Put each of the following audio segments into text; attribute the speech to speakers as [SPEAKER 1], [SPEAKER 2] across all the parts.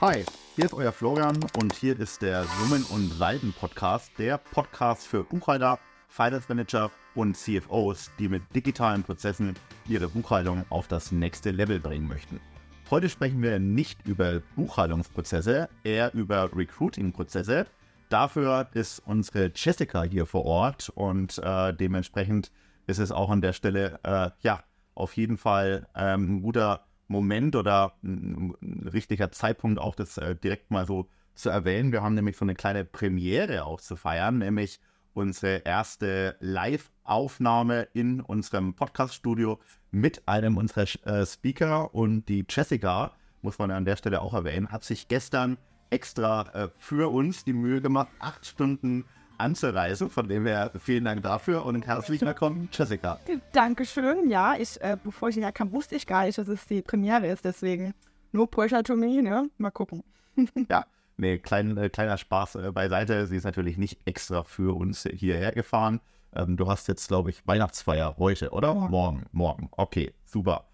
[SPEAKER 1] Hi, hier ist euer Florian und hier ist der Summen und Leiden Podcast, der Podcast für Buchhalter, Finance Manager und CFOs, die mit digitalen Prozessen ihre Buchhaltung auf das nächste Level bringen möchten. Heute sprechen wir nicht über Buchhaltungsprozesse, eher über Recruiting-Prozesse. Dafür ist unsere Jessica hier vor Ort und äh, dementsprechend ist es auch an der Stelle äh, ja auf jeden Fall ähm, ein guter Moment oder ein, richtiger Zeitpunkt auch das äh, direkt mal so zu erwähnen. Wir haben nämlich so eine kleine Premiere auch zu feiern, nämlich unsere erste Live-Aufnahme in unserem Podcast-Studio mit einem unserer äh, Speaker und die Jessica, muss man an der Stelle auch erwähnen, hat sich gestern extra äh, für uns die Mühe gemacht, acht Stunden anzureisen. Von dem her vielen Dank dafür und herzlich willkommen, Jessica.
[SPEAKER 2] Dankeschön. Ja, ich, äh, bevor ich hierher kam, wusste ich gar nicht, dass es die Premiere ist. Deswegen no pressure to me, ne? Mal gucken.
[SPEAKER 1] ja, nee, klein, äh, kleiner Spaß äh, beiseite. Sie ist natürlich nicht extra für uns hierher gefahren. Ähm, du hast jetzt, glaube ich, Weihnachtsfeier heute, oder?
[SPEAKER 2] Morgen.
[SPEAKER 1] Morgen. Morgen. Okay, super.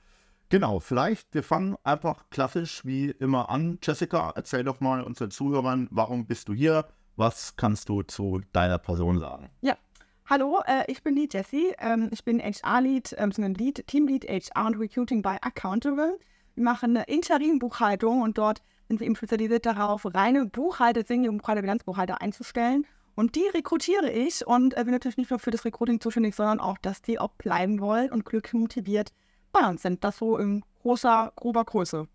[SPEAKER 1] Genau, vielleicht, wir fangen einfach klassisch wie immer an. Jessica, erzähl doch mal unseren Zuhörern, warum bist du hier? Was kannst du zu deiner Person sagen?
[SPEAKER 2] Ja. Hallo, äh, ich bin die Jessie. Ähm, ich bin HR-Lead, ähm, Lead, Teamlead HR und Recruiting bei Accountable. Wir machen eine Interim-Buchhaltung und dort sind wir eben spezialisiert darauf, reine Buchhalter, Senior Buchhalter, Bilanzbuchhalter einzustellen. Und die rekrutiere ich und äh, bin natürlich nicht nur für das Recruiting zuständig, sondern auch, dass die auch bleiben wollen und glücklich motiviert bei uns sind. Das so in großer, grober Größe.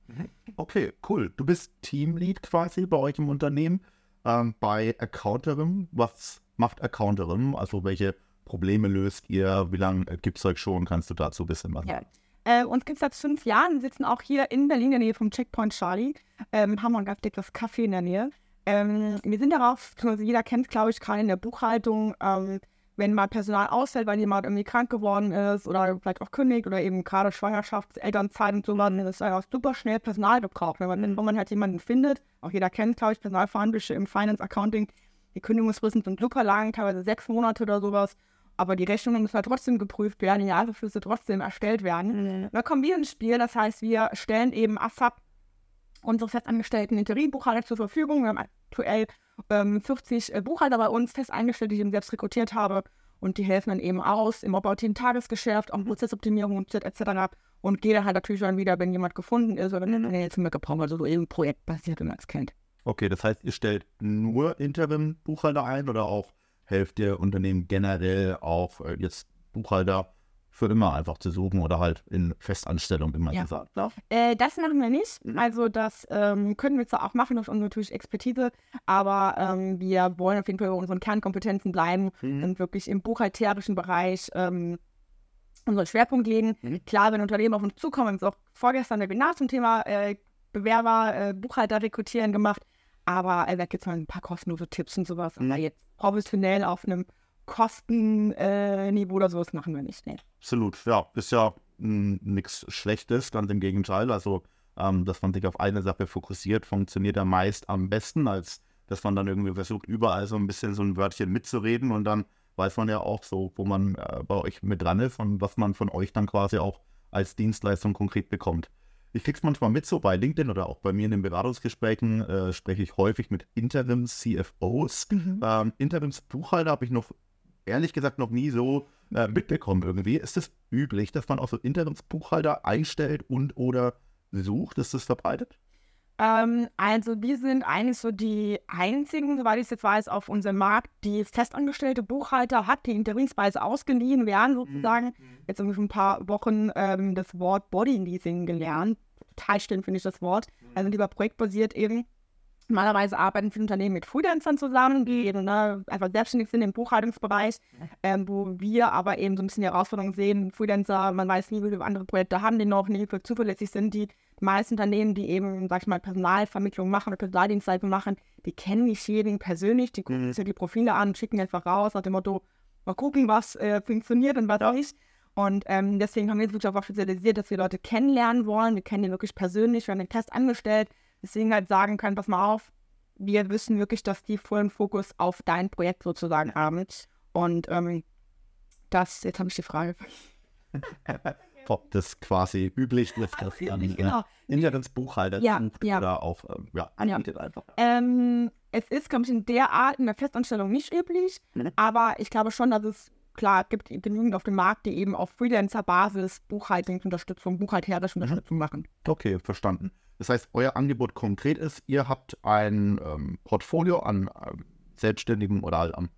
[SPEAKER 1] Okay, cool. Du bist Teamlead quasi bei euch im Unternehmen ähm, bei Accounterim. Was macht Accounterim? Also welche Probleme löst ihr? Wie lange gibt es euch schon? Kannst du dazu ein bisschen was
[SPEAKER 2] ja. Äh, uns gibt es seit fünf Jahren. Sitzen auch hier in Berlin in der Nähe vom Checkpoint Charlie. Ähm, haben wir ein ganz dickes Café in der Nähe. Ähm, wir sind darauf, also jeder kennt, glaube ich, gerade in der Buchhaltung, ähm, wenn mal Personal ausfällt, weil jemand irgendwie krank geworden ist oder vielleicht auch kündigt oder eben gerade Schwangerschaft, Elternzeit und so, dann ist es super schnell Personal gebraucht. Wenn man, wenn man halt jemanden findet, auch jeder kennt, glaube ich, Personalverhandlungen im Finance Accounting, die Kündigungsfristen sind super lang, teilweise sechs Monate oder sowas. Aber die Rechnungen müssen halt trotzdem geprüft werden, die Jahresflüsse trotzdem erstellt werden. Mhm. Da kommen wir ins Spiel, das heißt, wir stellen eben ASAP unsere festangestellten Interimbuchhalter zur Verfügung. Wir haben aktuell ähm, 40 äh, Buchhalter bei uns fest eingestellt, die ich eben selbst rekrutiert habe. Und die helfen dann eben aus im operativen Tagesgeschäft, auch Prozessoptimierung etc. Und gehe dann halt natürlich dann wieder, wenn jemand gefunden ist oder wenn er jetzt mehr gebraucht, also so eben projektbasiert, wenn man es kennt.
[SPEAKER 1] Okay, das heißt, ihr stellt nur Interim-Buchhalter ein oder auch helft ihr Unternehmen generell auch äh, jetzt Buchhalter für immer einfach zu suchen oder halt in Festanstellung, wie man
[SPEAKER 2] ja.
[SPEAKER 1] gesagt.
[SPEAKER 2] Äh, das machen wir nicht. Also das ähm, können wir zwar auch machen durch unsere natürlich Expertise, aber ähm, wir wollen auf jeden Fall bei unseren Kernkompetenzen bleiben mhm. und wirklich im buchhalterischen Bereich ähm, unseren Schwerpunkt legen. Mhm. Klar, wenn Unternehmen auf uns zukommen, haben wir auch vorgestern ein Webinar zum Thema äh, Bewerber, äh, Buchhalter rekrutieren gemacht, aber äh, da gibt es mal ein paar kostenlose Tipps und sowas. Mhm. Aber jetzt professionell auf einem Kostenniveau äh, oder sowas machen wir nicht. Nee.
[SPEAKER 1] Absolut, ja. Ist ja nichts Schlechtes, ganz im Gegenteil. Also, ähm, dass man sich auf eine Sache fokussiert, funktioniert ja meist am besten, als dass man dann irgendwie versucht, überall so ein bisschen so ein Wörtchen mitzureden und dann weiß man ja auch so, wo man äh, bei euch mit dran ist und was man von euch dann quasi auch als Dienstleistung konkret bekommt. Ich krieg's manchmal mit so bei LinkedIn oder auch bei mir in den Beratungsgesprächen äh, spreche ich häufig mit Interims-CFOs. Mhm. Ähm, Interims-Buchhalter habe ich noch ehrlich gesagt noch nie so äh, mitbekommen irgendwie. Ist es üblich, dass man auch so Interimsbuchhalter einstellt und oder sucht? Ist das verbreitet?
[SPEAKER 2] Ähm, also wir sind eigentlich so die einzigen, soweit ich es jetzt weiß, auf unserem Markt, die festangestellte Buchhalter hat, die interimsweise ausgeliehen werden sozusagen. Mhm. Jetzt haben wir schon ein paar Wochen ähm, das Wort Body Leasing gelernt. Total stimmt, finde ich das Wort. Mhm. Also lieber projektbasiert eben. Normalerweise arbeiten viele Unternehmen mit Freelancern zusammen, die eben ne, einfach selbstständig sind im Buchhaltungsbereich, ähm, wo wir aber eben so ein bisschen die Herausforderung sehen, Freelancer, man weiß nie, wie viele andere Projekte haben die noch, nie, wie zuverlässig sind die. Die meisten Unternehmen, die eben, sag ich mal, Personalvermittlung machen oder Personaldienstleistung machen, die kennen nicht jeden persönlich, die gucken mhm. sich die Profile an, schicken einfach raus nach dem Motto, mal gucken, was äh, funktioniert und was ja. nicht. Und ähm, deswegen haben wir uns wirklich darauf spezialisiert, dass wir Leute kennenlernen wollen. Wir kennen die wirklich persönlich, wir haben den Test angestellt, deswegen halt sagen können, pass mal auf, wir wissen wirklich, dass die vollen Fokus auf dein Projekt sozusagen haben. Und ähm, das, jetzt habe ich die Frage.
[SPEAKER 1] ob das quasi üblich ist, dass
[SPEAKER 2] Ja,
[SPEAKER 1] dann
[SPEAKER 2] genau.
[SPEAKER 1] äh, Inlandsbuchhalter
[SPEAKER 2] Ja, ja.
[SPEAKER 1] oder auch ähm, ja, anbietet einfach.
[SPEAKER 2] Ähm, es ist, glaube ich, in der Art in der Festanstellung nicht üblich, aber ich glaube schon, dass es klar gibt genügend auf dem Markt, die eben auf Freelancer-Basis Buchhaltungsunterstützung, buchhalterische
[SPEAKER 1] Mhm.
[SPEAKER 2] Unterstützung machen.
[SPEAKER 1] Okay, verstanden. Das heißt, euer Angebot konkret ist, ihr habt ein ähm, Portfolio an ähm, Selbstständigen oder halt am.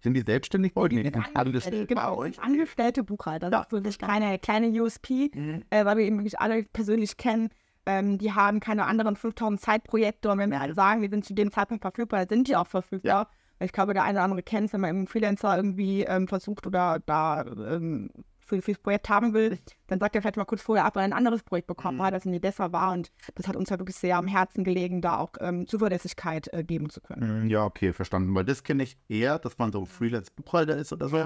[SPEAKER 1] Sind die selbstständig bei euch? Nee,
[SPEAKER 2] Angestellte, genau,
[SPEAKER 1] euch?
[SPEAKER 2] Angestellte Buchhalter. Das
[SPEAKER 1] Ja.
[SPEAKER 2] ist wirklich keine kleine USP,
[SPEAKER 1] Mhm.
[SPEAKER 2] äh, weil wir eben wirklich alle persönlich kennen. Ähm, die haben keine anderen 5000 Zeitprojekte und wenn wir alle sagen, wir sind zu dem Zeitpunkt verfügbar, sind die auch verfügbar. Ich glaube, der eine oder andere kennt es, wenn man einen Freelancer irgendwie ähm, versucht oder da ähm, für, fürs Projekt haben will, dann sagt er vielleicht mal kurz vorher ab, weil er ein anderes Projekt bekommen
[SPEAKER 1] Mhm.
[SPEAKER 2] hat, das irgendwie besser war. Und das hat uns ja wirklich sehr am Herzen gelegen, da auch ähm, Zuverlässigkeit äh, geben zu können.
[SPEAKER 1] Mm, Ja, okay, verstanden. Weil das kenne ich eher, dass man so Freelance-Buchhalter ist oder so.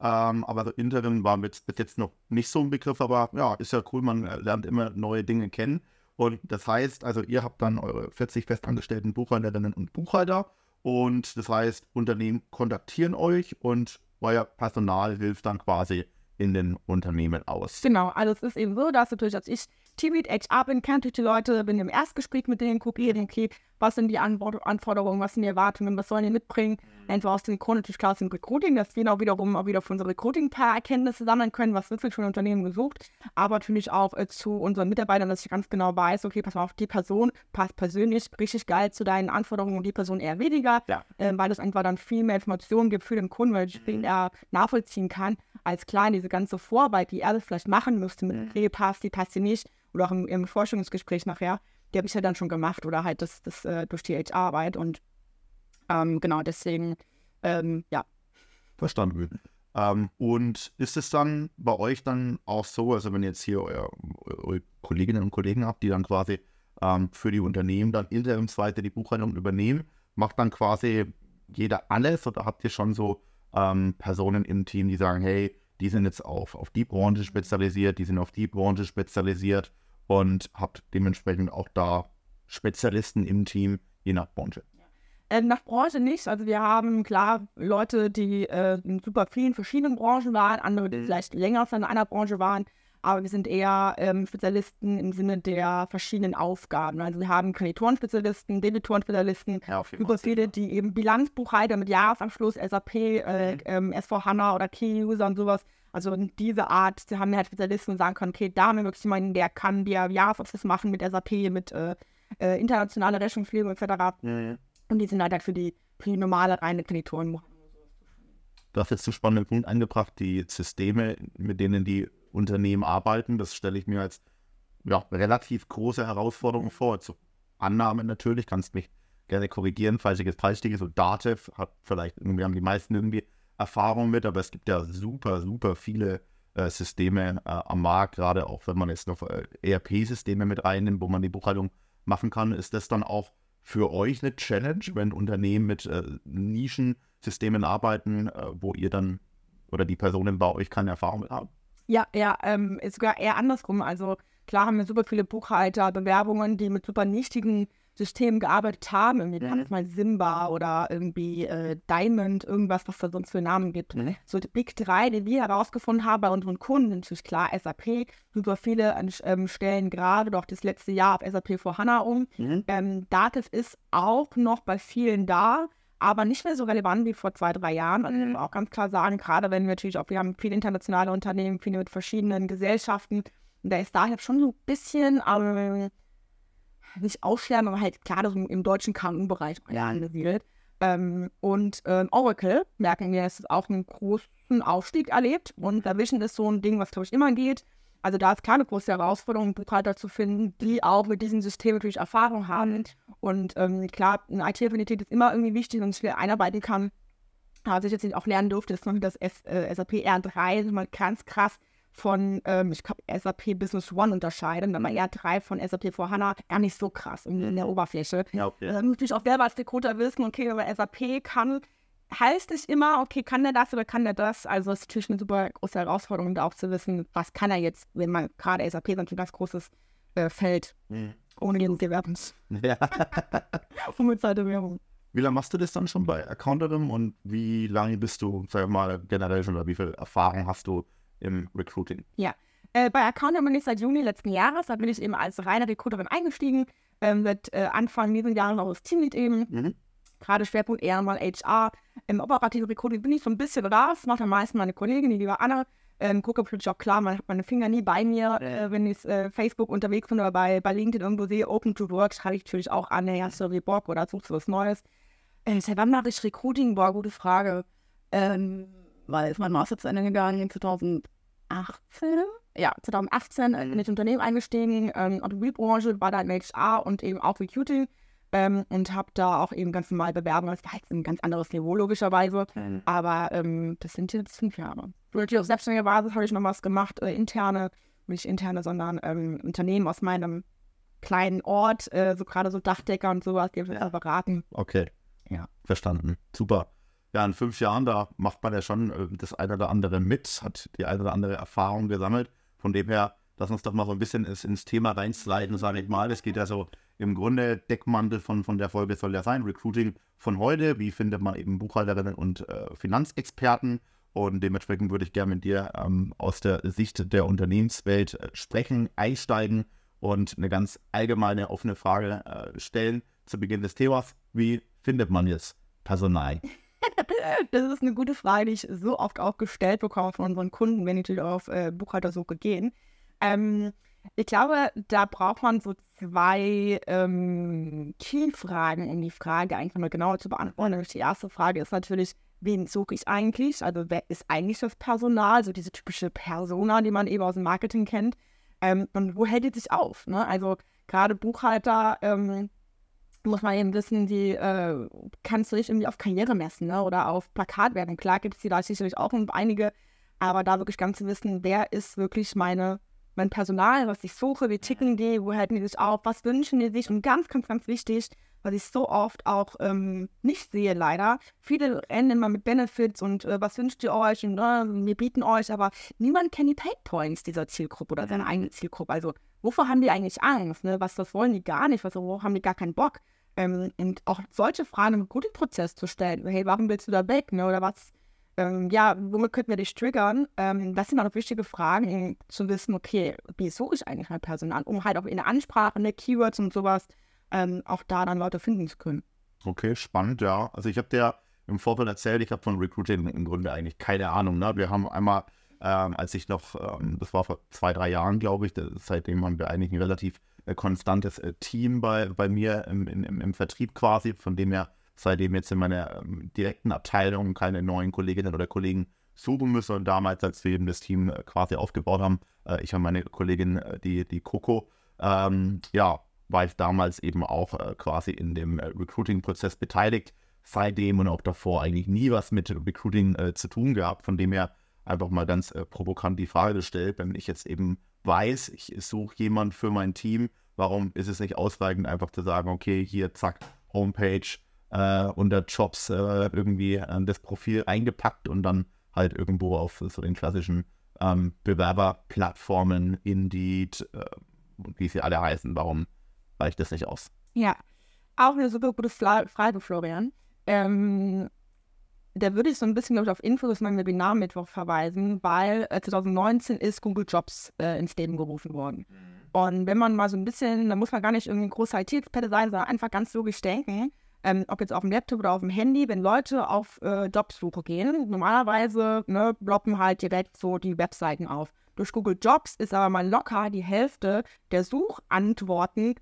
[SPEAKER 1] Ähm, aber so Interim war mit, bis jetzt noch nicht so ein Begriff, aber ja, ist ja cool, man lernt immer neue Dinge kennen. Und das heißt, also ihr habt dann eure 40 festangestellten Buchhalterinnen und Buchhalter und das heißt, Unternehmen kontaktieren euch und euer Personal hilft dann quasi in den Unternehmen aus.
[SPEAKER 2] Genau, also es ist eben so, dass natürlich als ich Teamlead HR bin, kennt die Leute, bin im Erstgespräch mit denen, gucke eben, okay, was sind die Anfor- Anforderungen, was sind die Erwartungen, was sollen die mitbringen. Entweder aus dem Grund natürlich klar aus dem Recruiting, dass wir auch wiederum auch wieder für unser Recruiting ein paar Erkenntnisse sammeln können, was wird für ein Unternehmen gesucht, aber natürlich auch äh, zu unseren Mitarbeitern, dass ich ganz genau weiß, okay, pass mal auf, die Person passt persönlich richtig geil zu deinen Anforderungen und die Person eher weniger,
[SPEAKER 1] Ja.
[SPEAKER 2] äh, weil es einfach dann viel mehr Informationen gibt für den Kunden, weil ich viel eher nachvollziehen kann, als klar diese ganze Vorarbeit, die er das vielleicht machen müsste mit, okay, passt die, passt die nicht, oder auch im, im Forschungsgespräch nachher, die habe ich ja dann schon gemacht oder halt das, das äh, durch die HR-Arbeit und ähm, genau deswegen, ähm, ja.
[SPEAKER 1] Verstanden. Ähm, und ist es dann bei euch dann auch so, also wenn ihr jetzt hier euer, eure Kolleginnen und Kollegen habt, die dann quasi ähm, für die Unternehmen dann interimsweise die Buchhaltung übernehmen, macht dann quasi jeder alles oder habt ihr schon so ähm, Personen im Team, die sagen, hey, die sind jetzt auf, auf die Branche spezialisiert, die sind auf die Branche spezialisiert und habt dementsprechend auch da Spezialisten im Team, je nach Branche.
[SPEAKER 2] Äh, nach Branche nicht. Also wir haben klar Leute, die äh, in super vielen verschiedenen Branchen waren, andere, die vielleicht länger in einer Branche waren, aber wir sind eher ähm, Spezialisten im Sinne der verschiedenen Aufgaben. Also wir haben Kreditoren-Spezialisten, Debitoren-Spezialisten,
[SPEAKER 1] Ja,
[SPEAKER 2] super viele, die eben Bilanzbuchhalter mit Jahresabschluss, SAP, äh, ähm, SV HANA oder Key-User und sowas. Also diese Art, sie haben halt Spezialisten und sagen können, okay, da haben wir wirklich jemanden, der kann dir Jahresabschluss machen mit SAP, mit äh, äh, internationale Rechnungslegung etc. Und die sind halt, halt für die, für die normale reine Kreditoren.
[SPEAKER 1] Du hast jetzt einen spannenden Punkt eingebracht, die Systeme, mit denen die Unternehmen arbeiten. Das stelle ich mir als ja, relativ große Herausforderung vor. Zur Annahme natürlich, kannst mich gerne korrigieren, falls ich jetzt falsch liege. So Datev hat vielleicht irgendwie, haben die meisten irgendwie Erfahrung mit, aber es gibt ja super, super viele äh, Systeme äh, am Markt, gerade auch wenn man jetzt noch äh, ERP-Systeme mit reinnimmt, wo man die Buchhaltung machen kann. Ist das dann auch für euch eine Challenge, wenn Unternehmen mit äh, Nischensystemen arbeiten, äh, wo ihr dann oder die Personen bei euch keine Erfahrung mit haben?
[SPEAKER 2] Ja, ja, ähm, ist sogar eher andersrum. Also klar haben wir super viele Buchhalter, Bewerbungen, die mit super nichtigen Systemen gearbeitet haben. Irgendwie
[SPEAKER 1] Mhm.
[SPEAKER 2] mhm. mal Simba oder irgendwie äh, Diamond, irgendwas, was da sonst für Namen gibt.
[SPEAKER 1] Mhm.
[SPEAKER 2] So die Big 3, die wir herausgefunden haben bei unseren Kunden, natürlich klar SAP, super viele an, ähm, stellen gerade doch das letzte Jahr auf SAP vor HANA um.
[SPEAKER 1] Mhm.
[SPEAKER 2] Ähm, Dativ ist auch noch bei vielen da, aber nicht mehr so relevant wie vor zwei, drei Jahren. Also ich muss auch ganz klar sagen, gerade wenn wir natürlich auch, wir haben viele internationale Unternehmen, viele mit verschiedenen Gesellschaften, und da ist Dativ schon so ein bisschen, ähm, nicht aussterben, aber halt klar, das im, deutschen Krankenbereich ja. angesiedelt. Ähm, und ähm, Oracle, merken wir, es ist auch einen großen Aufstieg erlebt. Und Navision ist so ein Ding, was, glaube ich, immer geht. Also da ist klar eine große Herausforderung, Buchhalter zu finden, die auch mit diesem System natürlich Erfahrung haben. Und ähm, klar, eine IT-Affinität ist immer irgendwie wichtig und ich einarbeiten kann. Was ich jetzt nicht auch lernen durfte, ist noch das S, äh, SAP R3, das ist mal ganz krass von, ähm, ich glaube, SAP Business One unterscheiden, wenn man R3 von SAP vor HANA gar nicht so krass in, in der Oberfläche.
[SPEAKER 1] Ja, okay.
[SPEAKER 2] Da muss natürlich auch selber als Recruiter wissen, okay, wenn man SAP kann, heißt es immer, okay, kann der das oder kann der das? Also es ist natürlich eine super große Herausforderung, da auch zu wissen, was kann er jetzt, wenn man gerade SAP ist natürlich ein ganz großes äh, Feld,
[SPEAKER 1] Mhm.
[SPEAKER 2] ohne jeden Gewerbens.
[SPEAKER 1] Ja.
[SPEAKER 2] Unbezahlte Werbung.
[SPEAKER 1] Wie lange machst du das dann schon bei Accounterim und wie lange bist du, sag mal, generell schon oder wie viel Erfahrung hast du im Recruiting?
[SPEAKER 2] Äh, bei Account bin ich seit Juni letzten Jahres. Da bin ich eben als reine Recruiterin eingestiegen. Ähm, seit äh, Anfang dieses Jahres auch das Teamlead eben. Mhm. Gerade Schwerpunkt eher mal HR. Im operativen Recruiting bin ich so ein bisschen raus. Macht am meisten meine Kollegin, die liebe Anna. Ähm, gucke natürlich auch klar, man hat meine Finger nie bei mir, äh, wenn ich äh, Facebook unterwegs bin oder bei, bei LinkedIn irgendwo sehe, Open to Work, schreibe ich natürlich auch an, hast du Bock oder suchst du was Neues? Äh, seit wann mache ich Recruiting? Boah, gute Frage. Ähm, weil ist mein Master zu Ende gegangen in 2018? Ja, 2018 in das Unternehmen eingestiegen, ähm, Automobilbranche, war da in HR und eben auch Recruiting ähm, und habe da auch eben ganz normal bewerben. Das war jetzt ein ganz anderes Niveau logischerweise, mhm. aber ähm, das sind jetzt fünf Jahre. Natürlich auf selbstständiger Basis habe ich noch was gemacht, äh, interne, nicht interne, sondern ähm, Unternehmen aus meinem kleinen Ort, äh, so gerade so Dachdecker und sowas, die ja. beraten.
[SPEAKER 1] Okay, ja, verstanden. Super. Ja, in fünf Jahren, da macht man ja schon äh, das eine oder andere mit, hat die eine oder andere Erfahrung gesammelt. Von dem her, lass uns doch mal so ein bisschen ins Thema reinsliden, sage ich mal. Es geht ja so im Grunde Deckmantel von, von der Folge soll ja sein, Recruiting von heute, wie findet man eben Buchhalterinnen und äh, Finanzexperten und dementsprechend würde ich gerne mit dir ähm, aus der Sicht der Unternehmenswelt äh, sprechen, einsteigen und eine ganz allgemeine offene Frage äh, stellen zu Beginn des Themas. Wie findet man jetzt Personal?
[SPEAKER 2] Das ist eine gute Frage, die ich so oft auch gestellt bekomme von unseren Kunden, wenn die auf äh, Buchhaltersuche gehen. Ähm, ich glaube, da braucht man so zwei ähm, Key-Fragen, um die Frage eigentlich mal genauer zu beantworten. Die erste Frage ist natürlich, wen suche ich eigentlich? Also wer ist eigentlich das Personal? So diese typische Persona, die man eben aus dem Marketing kennt. Ähm, und wo hält die sich auf? Ne? Also gerade Buchhalter ähm, muss man eben wissen, die äh, kannst du nicht irgendwie auf Karriere messen ne? oder auf Plakat werden. Klar gibt es die da sicherlich auch einige, aber da wirklich ganz zu wissen, wer ist wirklich meine mein Personal, was ich suche, wie ticken die, wo halten die sich auf, was wünschen die sich und ganz, ganz, ganz wichtig, was ich so oft auch ähm, nicht sehe, leider. Viele rennen immer mit Benefits und äh, was wünscht ihr euch und äh, wir bieten euch, aber niemand kennt die Paid Points dieser Zielgruppe oder seine eigene Zielgruppe. Also, wovor haben die eigentlich Angst? Ne? Was, das wollen die gar nicht? Was, worauf haben die gar keinen Bock? Ähm, und auch solche Fragen im Recruiting-Prozess zu stellen. Hey, warum willst du da weg? Ne? Oder was, ähm, ja, womit könnten wir dich triggern? Ähm, das sind auch wichtige Fragen, um zu wissen, okay, wie suche ich eigentlich mein Personal, um halt auch in der Ansprache, in der Keywords und sowas, ähm, auch da dann Leute finden zu können.
[SPEAKER 1] Okay, spannend, ja. Also ich habe dir im Vorfeld erzählt, ich habe von Recruiting im Grunde eigentlich keine Ahnung. Ne? Wir haben einmal, ähm, als ich noch, ähm, das war vor zwei, drei Jahren, glaube ich, seitdem haben wir eigentlich ein relativ äh, konstantes äh, Team bei, bei mir im, im, im Vertrieb quasi, von dem her seitdem jetzt in meiner ähm, direkten Abteilung keine neuen Kolleginnen oder Kollegen suchen müssen. Und damals, als wir eben das Team äh, quasi aufgebaut haben, äh, ich und meine Kollegin, äh, die, die Coco, ähm, ja, war ich damals eben auch quasi in dem Recruiting-Prozess beteiligt. Seitdem und auch davor eigentlich nie was mit Recruiting zu tun gehabt. Von dem her einfach mal ganz provokant die Frage gestellt, wenn ich jetzt eben weiß, ich suche jemanden für mein Team, warum ist es nicht ausreichend, einfach zu sagen, okay, hier, zack, Homepage, äh, unter Jobs äh, irgendwie äh, das Profil eingepackt und dann halt irgendwo auf so den klassischen ähm, Bewerberplattformen, Indeed äh, und wie sie alle heißen. Warum reicht das nicht aus?
[SPEAKER 2] Ja, auch eine super gute Frage, Florian. Ähm, da würde ich so ein bisschen, glaube ich, auf Infos aus meinem Webinar Mittwoch verweisen, weil äh, 2019 ist Google Jobs äh, ins Leben gerufen worden. Mhm. Und wenn man mal so ein bisschen, da muss man gar nicht irgendwie ein großer IT-Experte sein, sondern einfach ganz logisch denken, ähm, ob jetzt auf dem Laptop oder auf dem Handy, wenn Leute auf äh, Jobsuche gehen, normalerweise ne, bloppen halt direkt so die Webseiten auf. Durch Google Jobs ist aber mal locker die Hälfte der Suchantworten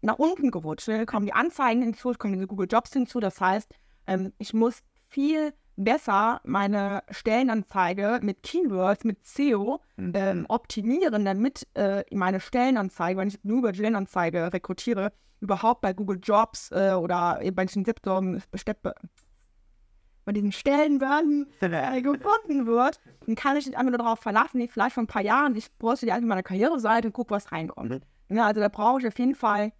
[SPEAKER 2] nach unten gerutscht. Da kommen die Anzeigen hinzu, kommen diese Google Jobs hinzu. Das heißt, ähm, ich muss viel besser meine Stellenanzeige mit Keywords, mit SEO mhm. ähm, optimieren, damit äh, meine Stellenanzeige, wenn ich nur über Stellenanzeige rekrutiere, überhaupt bei Google Jobs äh, oder bei diesen Zipdom bei diesen Stellenbörsen äh, gefunden wird, dann kann ich nicht einfach nur darauf verlassen, wie vielleicht vor ein paar Jahren, ich bräuchte die einfach meine Karriereseite und gucke, was reinkommt. Mhm. Ja, also da brauche ich auf jeden Fall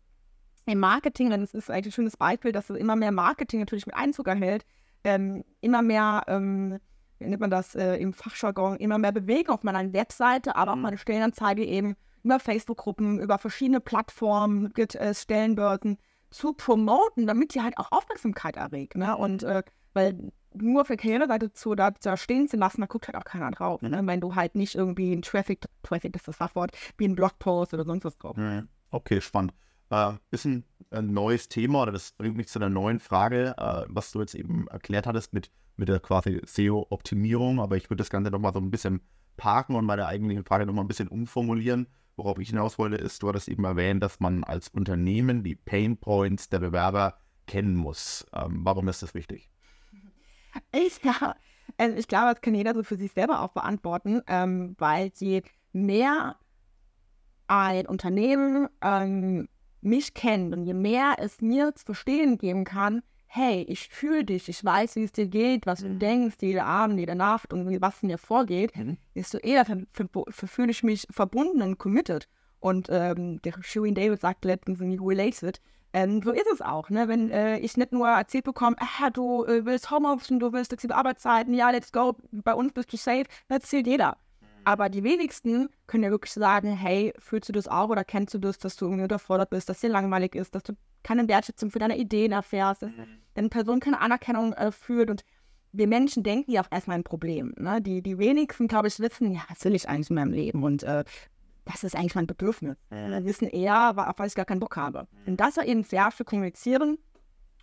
[SPEAKER 2] im Marketing, denn es ist eigentlich ein schönes Beispiel, dass es immer mehr Marketing natürlich mit Einzug erhält, ähm, immer mehr, ähm, wie nennt man das äh, im Fachjargon, immer mehr Bewegung auf meiner Webseite, aber mhm. auch meine Stellenanzeige eben über Facebook-Gruppen, über verschiedene Plattformen, es Stellenbörsen zu promoten, damit die halt auch Aufmerksamkeit erregt. Ne? Und äh, weil nur für Karriereseite zu, da, da stehen zu lassen, da guckt halt auch keiner drauf. Ne? Wenn du halt nicht irgendwie ein Traffic, Traffic ist das Fachwort, wie ein Blogpost oder sonst was drauf.
[SPEAKER 1] Mhm. Okay, spannend. Äh, ist ein, ein, neues Thema oder das bringt mich zu einer neuen Frage, äh, was du jetzt eben erklärt hattest mit, mit der quasi SEO-Optimierung, aber ich würde das Ganze nochmal so ein bisschen parken und meine eigentliche Frage nochmal ein bisschen umformulieren. Worauf ich hinaus wollte, ist, du hattest eben erwähnt, dass man als Unternehmen die Pain Points der Bewerber kennen muss. Ähm, warum ist das wichtig?
[SPEAKER 2] Ich, ja, also ich glaube, das kann jeder so für sich selber auch beantworten, ähm, weil je mehr ein Unternehmen ähm, mich kennt und je mehr es mir zu verstehen geben kann, hey, ich fühle dich, ich weiß, wie es dir geht, was du mhm. denkst, jede Abend, jede Nacht und was in dir vorgeht, mhm. desto eher fühle ich mich verbunden und committed. Und ähm, der Sherwin David sagt letztens in Related, ähm, so ist es auch, ne? wenn äh, ich nicht nur erzählt bekomme, ah, du äh, willst Homeoffice, du willst flexible Arbeitszeiten, ja, let's go, bei uns bist du safe, das erzählt jeder. Mhm. Aber die wenigsten können ja wirklich sagen, hey, fühlst du das auch oder kennst du das, dass du irgendwie unterfordert bist, dass dir langweilig ist, dass du keine Wertschätzung für deine Ideen erfährst, dass mhm. deine Person keine Anerkennung äh, führt und wir Menschen denken ja auch erstmal ein Problem. Ne? Die, die wenigsten, glaube ich, wissen, ja, was will ich eigentlich in meinem Leben und äh, das ist eigentlich mein Bedürfnis. Wir wissen eher, auf was ich gar keinen Bock habe. Und das war eben sehr für kommunizieren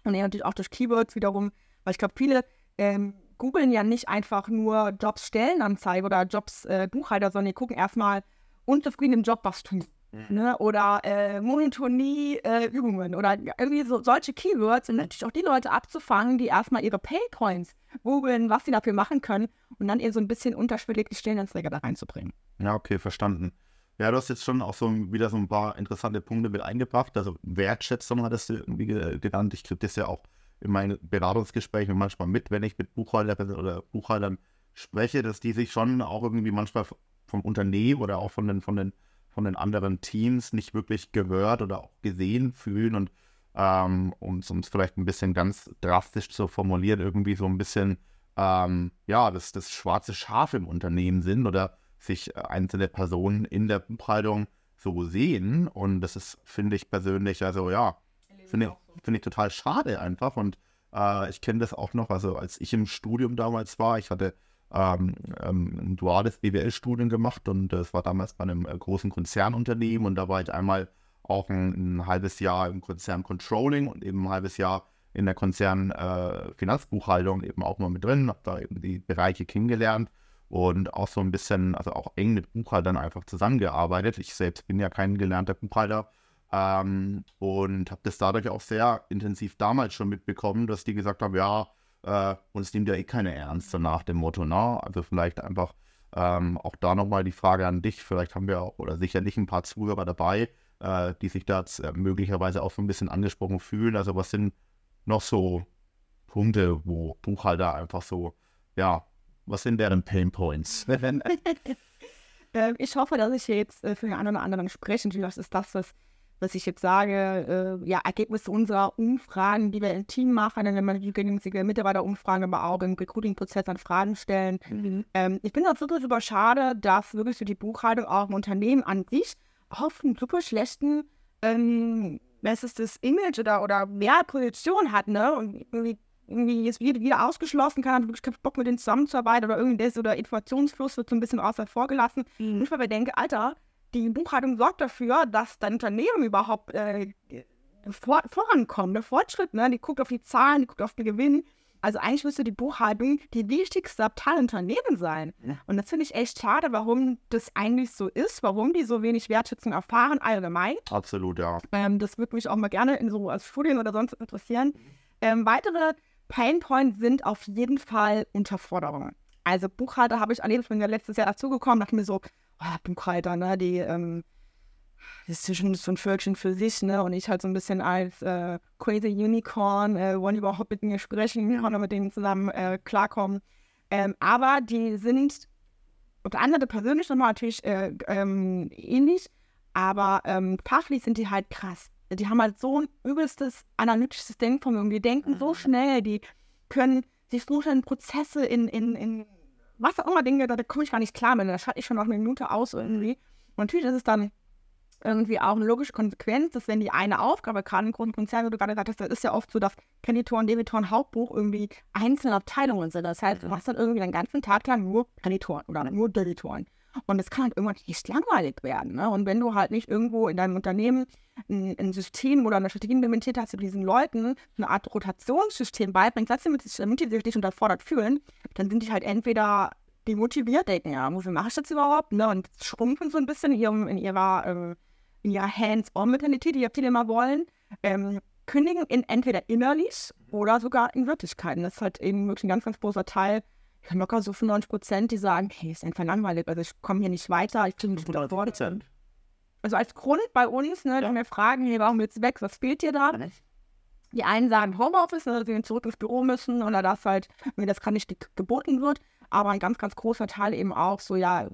[SPEAKER 2] und eher natürlich auch durch Keywords wiederum, weil ich glaube, viele ähm, googeln ja nicht einfach nur Jobs Stellenanzeige oder Jobs äh, Buchhalter, sondern die gucken erstmal unzufrieden im Job was tun. Ne? Oder äh, Monotonie-Übungen äh, oder irgendwie so solche Keywords und natürlich auch die Leute abzufangen, die erstmal ihre Paycoins googeln, was sie dafür machen können und dann eher so ein bisschen unterschwellig die Stellenanzeige da reinzubringen.
[SPEAKER 1] Ja, okay, verstanden. Ja, du hast jetzt schon auch so wieder so ein paar interessante Punkte mit eingebracht. Also Wertschätzung hattest du irgendwie genannt. Ich kriege das ja auch in meinen Beratungsgesprächen manchmal mit, wenn ich mit Buchhaltern oder Buchhaltern spreche, dass die sich schon auch irgendwie manchmal vom Unternehmen oder auch von den, von den von den anderen Teams nicht wirklich gehört oder auch gesehen fühlen und ähm, um es vielleicht ein bisschen ganz drastisch zu formulieren, irgendwie so ein bisschen ähm, ja, das, das schwarze Schaf im Unternehmen sind oder sich äh, einzelne Personen in der Buchhaltung so sehen. Und das ist, finde ich persönlich, also ja, finde ich, find ich total schade einfach. Und äh, ich kenne das auch noch, also als ich im Studium damals war, ich hatte ähm, ähm, ein duales BWL-Studium gemacht und es war damals bei einem äh, großen Konzernunternehmen und da war ich einmal auch ein, ein, halbes Jahr im Konzern Controlling und eben ein halbes Jahr in der Konzern äh, Finanzbuchhaltung eben auch mal mit drin, habe da eben die Bereiche kennengelernt und auch so ein bisschen, also auch eng mit Buchhaltern einfach zusammengearbeitet. Ich selbst bin ja kein gelernter Buchhalter ähm, und habe das dadurch auch sehr intensiv damals schon mitbekommen, dass die gesagt haben, ja, äh, uns nimmt ja eh keiner ernst, nach dem Motto, na, also vielleicht einfach ähm, auch da nochmal die Frage an dich, vielleicht haben wir auch, oder sicherlich ein paar Zuhörer dabei, äh, die sich da äh, möglicherweise auch so ein bisschen angesprochen fühlen, also was sind noch so Punkte, wo Buchhalter einfach so, ja, was sind deren Pain Points?
[SPEAKER 2] Ähm, ich hoffe, dass ich jetzt äh, für den einen oder anderen spreche. Natürlich das ist das, was was ich jetzt sage, äh, ja, Ergebnisse unserer Umfragen, die wir im Team machen, wenn wir regelmäßige Mitarbeiterumfragen, aber auch im Recruiting-Prozess an Fragen stellen. Mhm. Ähm, ich bin auch wirklich super schade, dass wirklich für die Buchhaltung auch im Unternehmen an sich auf einen super schlechten, ähm, was ist das, Image oder, oder mehr Position hat, ne? Und irgendwie irgendwie jetzt wieder, wieder ausgeschlossen, kann wirklich keinen Bock mit denen zusammenzuarbeiten oder irgendwas oder Informationsfluss wird so ein bisschen außer vor gelassen. Mhm. Und ich mir denke, Alter, die Buchhaltung sorgt dafür, dass dein Unternehmen überhaupt äh, vor, vorankommt, der Fortschritt, ne? Die guckt auf die Zahlen, die guckt auf den Gewinn. Also eigentlich müsste die Buchhaltung die wichtigste Abteilung Unternehmen sein. Und das finde ich echt schade, warum das eigentlich so ist, warum die so wenig Wertschätzung erfahren allgemein.
[SPEAKER 1] Absolut, ja.
[SPEAKER 2] Ähm, das würde mich auch mal gerne in so als Studien oder sonst interessieren. Ähm, weitere Painpoints sind auf jeden Fall Unterforderungen. Also Buchhalter habe ich erlebt, bin ja letztes Jahr dazugekommen, dachte mir so, Buchhalter, ne, die, ähm, das ist schon so ein Völkchen für sich, ne, und ich halt so ein bisschen als äh, crazy Unicorn, äh, wollen überhaupt mit mir sprechen und mit denen zusammen äh, klarkommen. Ähm, aber die sind, unter anderem persönlich nochmal natürlich äh, ähm, ähnlich, aber ähm, fachlich sind die halt krass. Die haben halt so ein übelstes analytisches Denkvermögen. Die denken so mhm. schnell, die können sich so schnell Prozesse in, in, in was auch immer Dinge, da, komme ich gar nicht klar mit. Da schalte ich schon noch eine Minute aus irgendwie. Und natürlich ist es dann irgendwie auch eine logische Konsequenz, dass wenn die eine Aufgabe, gerade im großen Konzern, wie du gerade gesagt hast, das ist ja oft so, dass Kreditoren, Debitoren, Hauptbuch irgendwie einzelne Abteilungen sind. Das heißt, du hast dann irgendwie den ganzen Tag lang nur Kreditoren oder nur Debitoren. Und es kann halt irgendwann nicht langweilig werden. Ne? Und wenn du halt nicht irgendwo in deinem Unternehmen ein, ein System oder eine Strategie implementiert hast, du diesen Leuten eine Art Rotationssystem beibringst, damit die sich nicht unterfordert fühlen, dann sind die halt entweder demotiviert, denken, ja, wofür mache ich das überhaupt? Ne? Und schrumpfen so ein bisschen in, ihrem, in ihrer, äh, in ihrer Hands-on-Mentalität, die ja viele immer wollen. Ähm, kündigen in entweder innerlich oder sogar in Wirklichkeiten. Das ist halt eben wirklich ein ganz, ganz großer Teil ich habe locker so 95 Prozent, die sagen, hey, ist einfach langweilig, also ich komme hier nicht weiter, ich bin nicht unterfordert. Also als Grund bei uns, ne, ja. wenn wir fragen, hey, warum willst du weg, was fehlt dir da? Die einen sagen Homeoffice, ne, dass sie zurück ins Büro müssen oder dass halt mir das gerade nicht geboten wird, aber ein ganz, ganz großer Teil eben auch so, ja,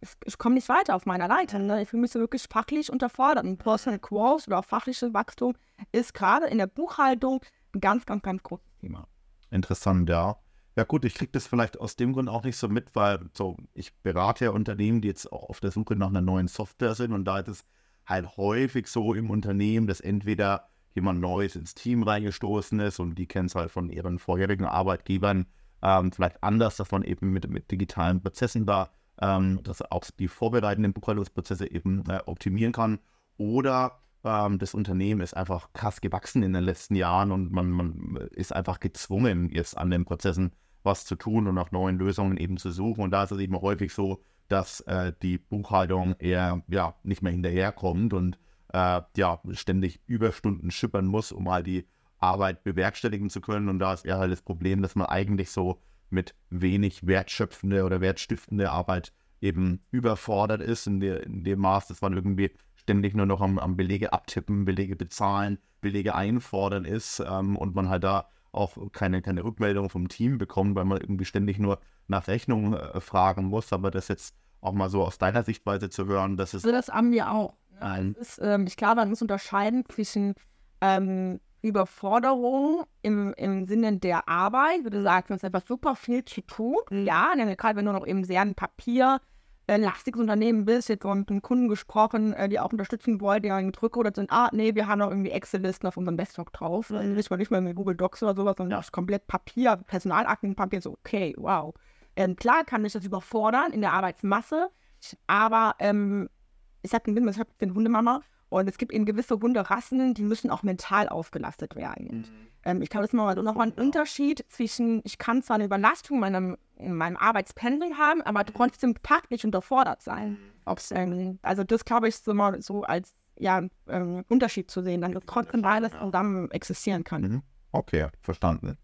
[SPEAKER 2] ich, ich komme nicht weiter auf meiner Leiter. Ne? Ich fühle mich so wirklich fachlich unterfordert. Und Personal Growth oder auch fachliches Wachstum ist gerade in der Buchhaltung ein ganz, ganz, ganz großes Thema.
[SPEAKER 1] Interessant, ja. Ja gut, ich kriege das vielleicht aus dem Grund auch nicht so mit, weil so ich berate ja Unternehmen, die jetzt auch auf der Suche nach einer neuen Software sind und da ist es halt häufig so im Unternehmen, dass entweder jemand Neues ins Team reingestoßen ist und die kennen es halt von ihren vorherigen Arbeitgebern ähm, vielleicht anders, dass man eben mit, mit digitalen Prozessen da ähm, dass auch die vorbereitenden Buchhaltungsprozesse eben äh, optimieren kann. Oder ähm, das Unternehmen ist einfach krass gewachsen in den letzten Jahren und man, man ist einfach gezwungen, jetzt an den Prozessen was zu tun und nach neuen Lösungen eben zu suchen. Und da ist es eben häufig so, dass äh, die Buchhaltung eher ja, nicht mehr hinterherkommt und äh, ja, ständig Überstunden schippern muss, um halt die Arbeit bewerkstelligen zu können. Und da ist eher halt das Problem, dass man eigentlich so mit wenig wertschöpfende oder wertstiftende Arbeit eben überfordert ist, in, der, in dem Maß, dass man irgendwie ständig nur noch am, am Belege abtippen, Belege bezahlen, Belege einfordern ist ähm, und man halt da auch keine, keine Rückmeldung vom Team bekommt, weil man irgendwie ständig nur nach Rechnung äh, fragen muss. Aber das jetzt auch mal so aus deiner Sichtweise zu hören, das ist.
[SPEAKER 2] Also das haben wir auch. Ne? Ein ist, ähm, ich glaube, man muss unterscheiden zwischen ähm, Überforderung im, im Sinne der Arbeit, wie du sagst, es ist einfach super viel zu tun. Mhm. Ja, gerade wenn du noch eben sehr ein Papier lastiges Unternehmen bist, jetzt mit einem Kunden gesprochen, äh, die auch unterstützen wollen, die einen drücke oder sind, ah, nee, wir haben noch irgendwie Excel-Listen auf unserem Desktop drauf. Mhm. Nicht mal nicht mehr mit Google Docs oder sowas, sondern ja. ist komplett Papier, Personalaktenpapier, so, okay, wow. Ähm, klar kann ich das überfordern in der Arbeitsmasse, aber ähm, ich habe ich hab den Hundemama und es gibt eben gewisse Hunderassen, die müssen auch mental aufgelastet werden. Mhm. Ähm, ich glaube, das ist mal noch ein Unterschied zwischen, ich kann zwar eine Überlastung in meinem, in meinem Arbeitspending haben, aber trotzdem fachlich unterfordert sein. Mhm. Ähm, also das glaube ich so mal so als ja, ähm, Unterschied zu sehen, dann trotzdem beides zusammen existieren kann. Mhm.
[SPEAKER 1] Okay, verstanden.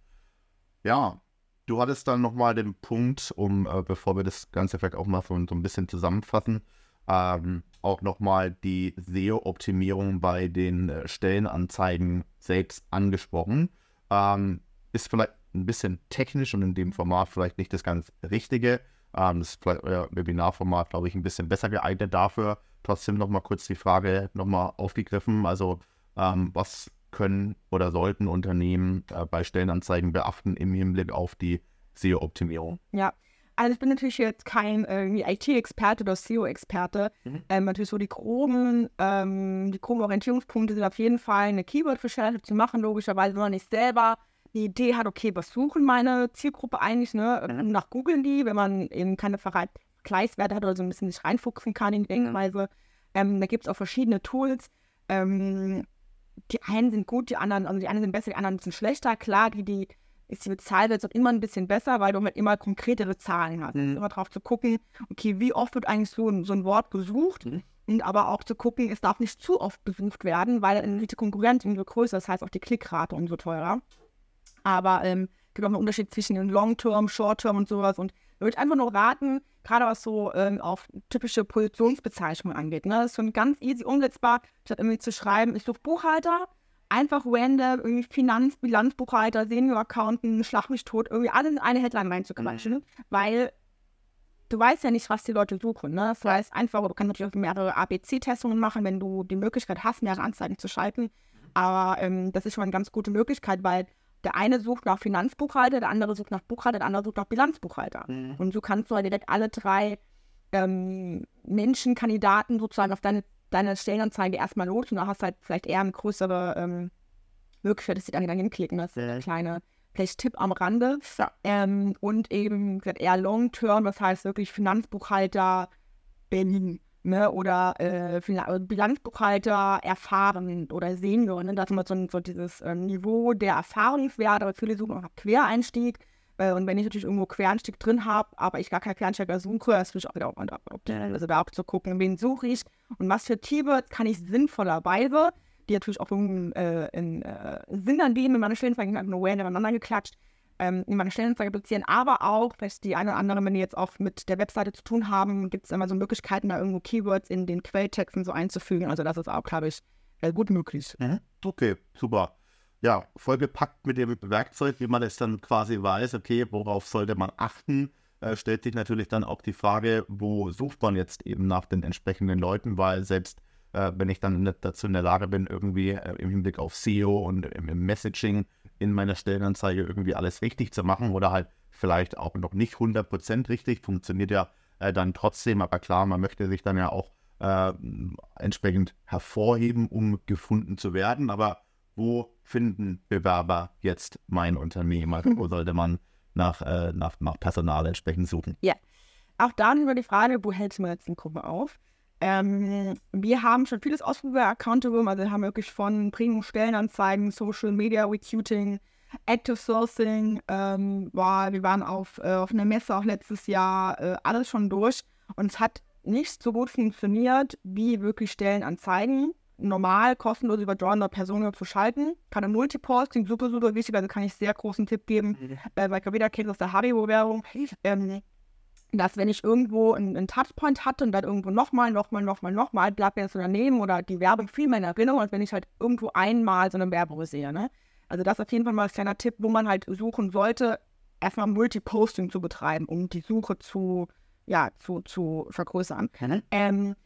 [SPEAKER 1] Ja, du hattest dann nochmal den Punkt, um, äh, bevor wir das Ganze vielleicht auch mal so, so ein bisschen zusammenfassen, ähm, auch nochmal die SEO-Optimierung bei den äh, Stellenanzeigen selbst angesprochen. Ähm, ist vielleicht ein bisschen technisch und in dem Format vielleicht nicht das ganz Richtige. Ähm, das ist euer Webinarformat, glaube ich, ein bisschen besser geeignet dafür. Trotzdem nochmal kurz die Frage nochmal aufgegriffen. Also, ähm, was können oder sollten Unternehmen äh, bei Stellenanzeigen beachten im Hinblick auf die SEO-Optimierung?
[SPEAKER 2] Ja, also ich bin natürlich jetzt kein IT-Experte oder SEO-Experte. Mhm. Ähm, natürlich so die groben, ähm, die groben Orientierungspunkte sind auf jeden Fall eine Keyword-Recherche zu machen, logischerweise, wenn man nicht selber die Idee hat, okay, was suchen meine Zielgruppe eigentlich, ne? Mhm. Nach googeln die, wenn man eben keine Vergleichswerte hat oder so ein bisschen sich reinfuchsen kann in die mhm. Denkweise. Mhm. Ähm, da gibt es auch verschiedene Tools. Ähm, die einen sind gut, die anderen, also die einen sind besser, die anderen sind schlechter. Klar, die, die ist die Bezahlwert immer ein bisschen besser, weil du halt immer konkretere Zahlen hast. Mhm. Immer drauf zu gucken, okay, wie oft wird eigentlich so ein, so ein Wort gesucht? Mhm. Und aber auch zu gucken, es darf nicht zu oft besucht werden, weil dann die Konkurrenz umso größer, das heißt auch die Klickrate umso teurer. Aber ähm, es gibt auch einen Unterschied zwischen den Long-Term, Short-Term und sowas. Und ich würde einfach nur raten, gerade was so ähm, auf typische Positionsbezeichnungen angeht. Ne? Das ist schon ganz easy umsetzbar, statt irgendwie zu schreiben, ich suche Buchhalter, einfach random, irgendwie Finanz, Bilanzbuchhalter, Senior-Accountant, Schlag mich tot, irgendwie alles in eine Headline reinzuquatschen, mhm. weil du weißt ja nicht, was die Leute suchen. Ne? Das heißt einfach, du kannst natürlich auch mehrere ABC-Testungen machen, wenn du die Möglichkeit hast, mehrere Anzeigen zu schalten. Aber ähm, das ist schon eine ganz gute Möglichkeit, weil der eine sucht nach Finanzbuchhalter, der andere sucht nach Buchhalter, der andere sucht nach Bilanzbuchhalter. Mhm. Und so kannst du halt direkt alle drei ähm, Menschen, Kandidaten sozusagen auf deine deine Stellenanzeige erstmal los und dann hast du halt vielleicht eher eine größere ähm, Möglichkeit, dass sie dann, dann hinklicken. Das ist ein kleiner vielleicht Tipp am Rande.
[SPEAKER 1] Ja.
[SPEAKER 2] Ähm, und eben eher Long-Term, das heißt wirklich Finanzbuchhalter Berlin. Ne, oder äh, Bilanzbuchhalter erfahren oder Senior. Ne? Das ist immer so, so dieses ähm, Niveau der Erfahrungswerte, aber viele suchen auch Quereinstieg. Äh, und wenn ich natürlich irgendwo Quereinstieg drin habe, aber ich gar keinen Quereinsteiger suche, ist natürlich auch wieder optimal. Also da auch zu gucken, wen suche ich und was für Keywords kann ich sinnvollerweise, die natürlich auch irgendeinen äh, in, äh, Sinn in meine Stellenanzeige nur random aneinander geklatscht, ähm, in meine Stellenanzeige platzieren, aber auch, vielleicht die eine oder andere, wenn die jetzt auch mit der Webseite zu tun haben, gibt es immer so Möglichkeiten, da irgendwo Keywords in den Quelltexten so einzufügen. Also das ist auch, glaube ich, gut möglich.
[SPEAKER 1] Mhm. Okay, super. Ja, vollgepackt mit dem Werkzeug, wie man es dann quasi weiß, okay, worauf sollte man achten, äh, stellt sich natürlich dann auch die Frage, wo sucht man jetzt eben nach den entsprechenden Leuten, weil selbst äh, wenn ich dann nicht dazu in der Lage bin, irgendwie äh, im Hinblick auf SEO und im, Messaging in meiner Stellenanzeige irgendwie alles richtig zu machen oder halt vielleicht auch noch nicht 100% richtig, funktioniert ja äh, dann trotzdem, aber klar, man möchte sich dann ja auch äh, entsprechend hervorheben, um gefunden zu werden, aber wo finden Bewerber jetzt mein Unternehmen? Also wo sollte man nach, äh, nach, nach Personal entsprechend suchen?
[SPEAKER 2] Ja, auch dann über die Frage, wo hältst du jetzt eine Gruppe auf? Ähm, wir haben schon vieles ausprobiert, Accountable, also wir haben wirklich von Premium-Stellenanzeigen, Social Media Recruiting, Active Sourcing, ähm, war, wir waren auf, äh, auf einer Messe auch letztes Jahr, äh, alles schon durch und es hat nicht so gut funktioniert, wie wirklich Stellenanzeigen normal kostenlos über Joiner Personen zu schalten. Gerade Multiposting, super, super wichtig, also kann ich sehr großen Tipp geben, mhm. äh, weil wieder kennt aus der Haribo-Werbung. Ähm, dass wenn ich irgendwo einen, einen, Touchpoint hatte und dann irgendwo nochmal, nochmal, nochmal, nochmal, bleibt mir das Unternehmen oder die Werbung viel mehr in Erinnerung, als wenn ich halt irgendwo einmal so eine Werbung sehe. Ne? Also das ist auf jeden Fall mal ein kleiner Tipp, wo man halt suchen sollte, erstmal Multiposting zu betreiben, um die Suche zu, ja, zu, zu vergrößern.
[SPEAKER 1] Mhm.
[SPEAKER 2] Ähm,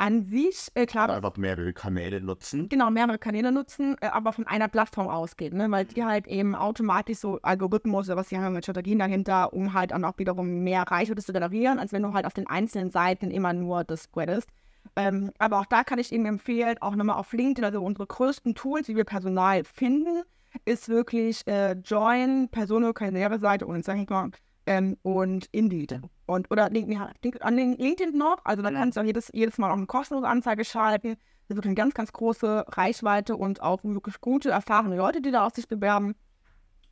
[SPEAKER 2] an sich, äh, klar.
[SPEAKER 1] Einfach mehrere Kanäle nutzen.
[SPEAKER 2] Genau, mehrere Kanäle nutzen, äh, aber von einer Plattform ausgeht, ne? weil die halt eben automatisch so Algorithmus oder was sie haben mit Strategien dahinter, um halt dann auch wiederum mehr Reichweite zu generieren, als wenn du halt auf den einzelnen Seiten immer nur das spreadest. Ähm, aber auch da kann ich eben empfehlen, auch nochmal auf LinkedIn, also unsere größten Tools, wie wir Personal finden, ist wirklich äh, Join, Personal Karriereseite und sag ich mal, ähm, und Indeed. Und, oder LinkedIn, an LinkedIn noch, also da kannst du auch jedes, jedes Mal auch eine kostenlose Anzeige schalten. Das wird eine ganz, ganz große Reichweite und auch wirklich gute, erfahrene Leute, die da auf sich bewerben.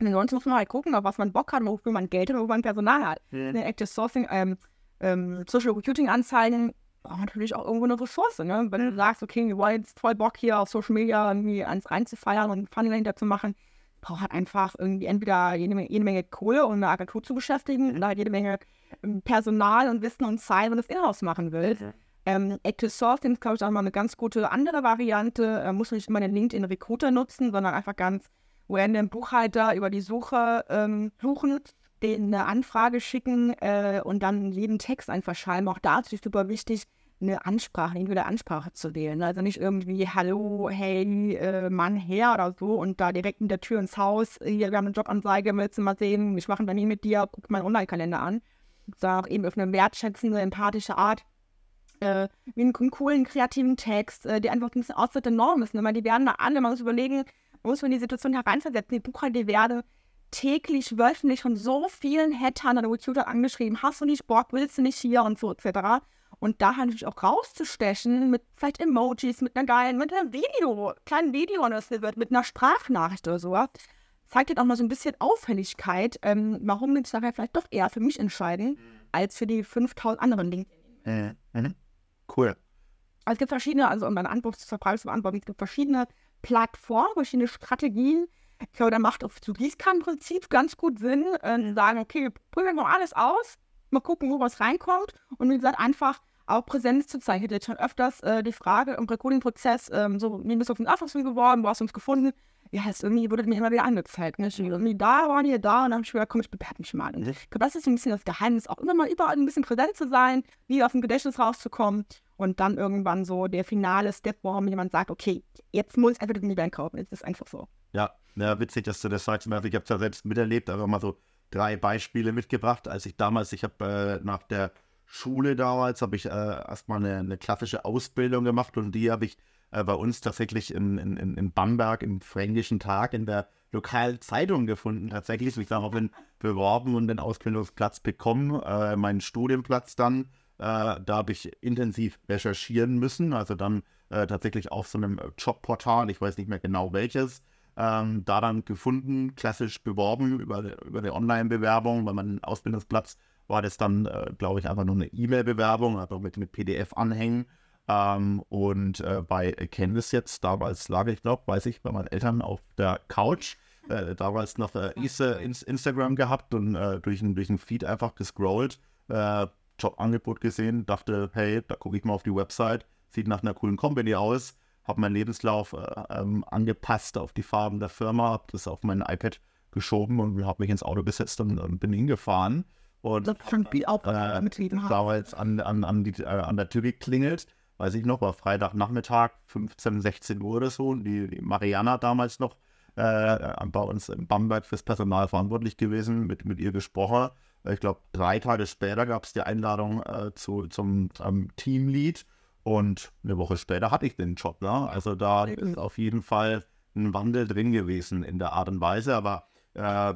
[SPEAKER 2] Und ansonsten muss man halt gucken, auf was man Bock hat, wofür man Geld hat und wofür man Personal hat. Mhm. In Active Sourcing, ähm, ähm, Social Recruiting Anzeigen braucht natürlich auch irgendwo eine Ressource. Ne? Wenn du sagst, okay, wir wollen jetzt voll Bock hier auf Social Media irgendwie eins reinzufeiern und Funny dahinter zu machen, braucht halt einfach irgendwie entweder jede, jede Menge Kohle, um eine Agentur zu beschäftigen, oder halt jede Menge ähm, Personal und Wissen und Zeit, wenn du es in-house machen willst. Mhm. Ähm, Active Sourcing ist, glaube ich, auch mal eine ganz gute andere Variante. Äh, muss nicht immer den LinkedIn Recruiter nutzen, sondern einfach ganz random Buchhalter über die Suche ähm, suchen, denen eine Anfrage schicken äh, und dann jeden Text einfach schreiben. Auch da ist es super wichtig, eine Ansprache, eine individuelle Ansprache zu wählen. Also nicht irgendwie Hallo, hey, äh, Mann, her oder so und da direkt mit der Tür ins Haus, hier, wir haben eine Jobanzeige, willst du mal sehen, ich mache dann nie mit dir, guck meinen Online-Kalender an. Sag eben auf eine wertschätzende, empathische Art. Äh, wie einen, einen, coolen, kreativen Text, äh, der einfach ein bisschen außerhalb der Norm ist. Ne? Die werden da alle, man muss überlegen, muss man die Situation hereinversetzen. Die Buchhalter, die werden täglich, wöchentlich von so vielen Hattern oder Recruiter angeschrieben, hast du nicht Bock, willst du nicht hier und so etc. Und da halt natürlich auch rauszustechen mit vielleicht Emojis, mit einer geilen, mit einem Video, kleinen Video, das wird, mit einer Sprachnachricht oder so, zeigt jetzt auch mal so ein bisschen Auffälligkeit, ähm, warum uns nachher vielleicht doch eher für mich entscheiden, als für die 5000 anderen LinkedIn.
[SPEAKER 1] Äh, äh, cool.
[SPEAKER 2] Also es gibt verschiedene, also um meine Antwort zu beantworten, es gibt verschiedene Plattformen, verschiedene Strategien. Ich glaube, da macht auf so Gießkannenprinzip ganz gut Sinn, äh, sagen, okay, probieren wir mal alles aus, mal gucken, wo was reinkommt. Und wie gesagt, einfach auch Präsenz zu zeigen. Ich hatte jetzt schon öfters äh, die Frage im Recruiting-Prozess, ähm, so, wie bist du auf den Aufmerksam geworden, wo hast du uns gefunden? Ja, es irgendwie wurde mir immer wieder angezeigt. Ne? Ich irgendwie da, waren hier da und dann habe ich gesagt, komm, ich bewerbe mich mal. Und ich glaube, das ist ein bisschen das Geheimnis, auch immer mal überall ein bisschen präsent zu sein, wie auf dem Gedächtnis rauszukommen und dann irgendwann so der finale Step, warum jemand sagt, okay, jetzt muss ich einfach den Event kaufen. Jetzt ist einfach so.
[SPEAKER 1] Ja, ja, witzig, dass du das sagst. Ich habe es ja selbst miterlebt, aber mal so drei Beispiele mitgebracht. Als ich damals, ich habe äh, nach der Schule damals habe ich äh, erstmal eine, eine klassische Ausbildung gemacht und die habe ich äh, bei uns tatsächlich in, in, in Bamberg im Fränkischen Tag in der lokalen Zeitung gefunden. Tatsächlich, ich bin beworben und den Ausbildungsplatz bekommen, äh, meinen Studienplatz dann. Äh, da habe ich intensiv recherchieren müssen, also dann äh, tatsächlich auf so einem Jobportal, ich weiß nicht mehr genau welches, ähm, da dann gefunden, klassisch beworben über, über eine Online-Bewerbung, weil mein Ausbildungsplatz war das dann, äh, glaube ich, einfach nur eine E-Mail-Bewerbung, also mit, mit PDF-Anhängen. Ähm, und äh, bei Canvas jetzt, damals lag ich, glaube weiß ich, bei meinen Eltern auf der Couch. Äh, damals noch äh, Instagram gehabt und äh, durch, ein, durch einen Feed einfach gescrollt, Jobangebot gesehen, dachte, hey, da gucke ich mal auf die Website, sieht nach einer coolen Company aus, habe meinen Lebenslauf äh, ähm, angepasst auf die Farben der Firma, habe das auf mein iPad geschoben und habe mich ins Auto gesetzt und, und bin hingefahren. Und
[SPEAKER 2] das schon viel auch
[SPEAKER 1] äh, damals an, an, an, die, äh, an der Tür geklingelt, weiß ich noch, war Freitagnachmittag, 15, 16 Uhr oder so. Und die, die Mariana damals noch äh, bei uns in Bamberg fürs Personal verantwortlich gewesen, mit, mit ihr gesprochen. Ich glaube, drei Tage später gab es die Einladung äh, zu, zum ähm, Teamlead. Und eine Woche später hatte ich den Job. Ne? Also da ist auf jeden Fall ein Wandel drin gewesen in der Art und Weise. Aber äh,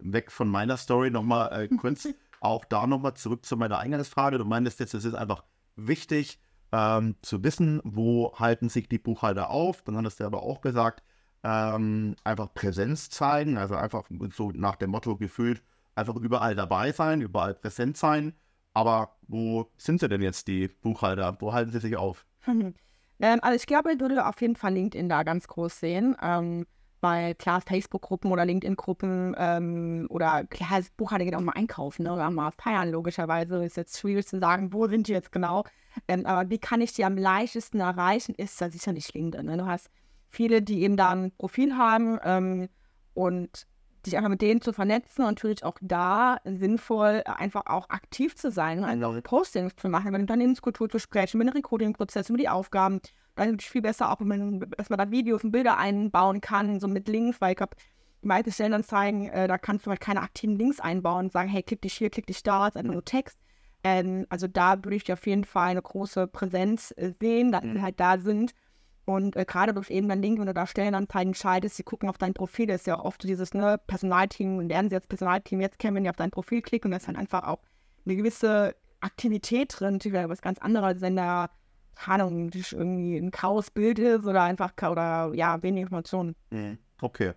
[SPEAKER 1] weg von meiner Story nochmal äh, kurz, auch da nochmal zurück zu meiner Eingangsfrage. Du meintest jetzt, es ist einfach wichtig ähm, zu wissen, wo halten sich die Buchhalter auf. Dann hattest du aber auch gesagt, ähm, einfach Präsenz zeigen, also einfach so nach dem Motto gefühlt, einfach überall dabei sein, überall präsent sein. Aber wo sind sie denn jetzt, die Buchhalter? Wo halten sie sich auf?
[SPEAKER 2] Ähm, also ich glaube, ich würde auf jeden Fall LinkedIn da ganz groß sehen. Ähm, weil klar, Facebook-Gruppen oder LinkedIn-Gruppen ähm, oder klar, Buchhalter geht auch mal einkaufen ne, oder mal feiern, logischerweise. Ist jetzt schwierig zu sagen, wo sind die jetzt genau. Ähm, aber wie kann ich die am leichtesten erreichen, ist da sicherlich LinkedIn. Ne? Du hast viele, die eben da ein Profil haben ähm, und sich einfach mit denen zu vernetzen und natürlich auch da sinnvoll einfach auch aktiv zu sein, also Postings zu machen, über Unternehmenskultur zu sprechen, über den Recruiting-Prozess, über die Aufgaben dann es viel besser, auch wenn man, dass man da Videos und Bilder einbauen kann, so mit Links, weil ich habe die meisten Stellenanzeigen, äh, da kannst du halt keine aktiven Links einbauen und sagen, hey, klick dich hier, klick dich da, ist einfach nur Text. Ähm, also da würde ich auf jeden Fall eine große Präsenz äh, sehen, dass sie halt da sind. Und äh, gerade durch eben dein Link, wenn du da Stellenanzeigen schaltest, sie gucken auf dein Profil, das ist ja oft dieses ne, Personalteam, lernen sie jetzt Personalteam jetzt kennen, wenn die auf dein Profil klicken und da ist dann einfach auch eine gewisse Aktivität drin, natürlich was ganz anderes, wenn da Ahnung, irgendwie ein Chaosbild ist oder einfach oder ja, wenig Informationen.
[SPEAKER 1] Mhm. Okay.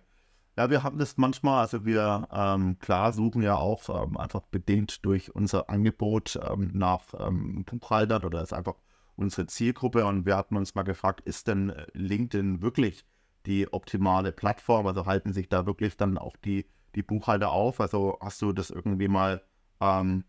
[SPEAKER 1] Ja, wir haben das manchmal, also wir ähm, klar suchen ja auch ähm, einfach bedingt durch unser Angebot ähm, nach ähm, Buchhaltern oder ist einfach unsere Zielgruppe und wir hatten uns mal gefragt, ist denn äh, LinkedIn wirklich die optimale Plattform? Also halten sich da wirklich dann auch die, die Buchhalter auf? Also hast du das irgendwie mal ähm,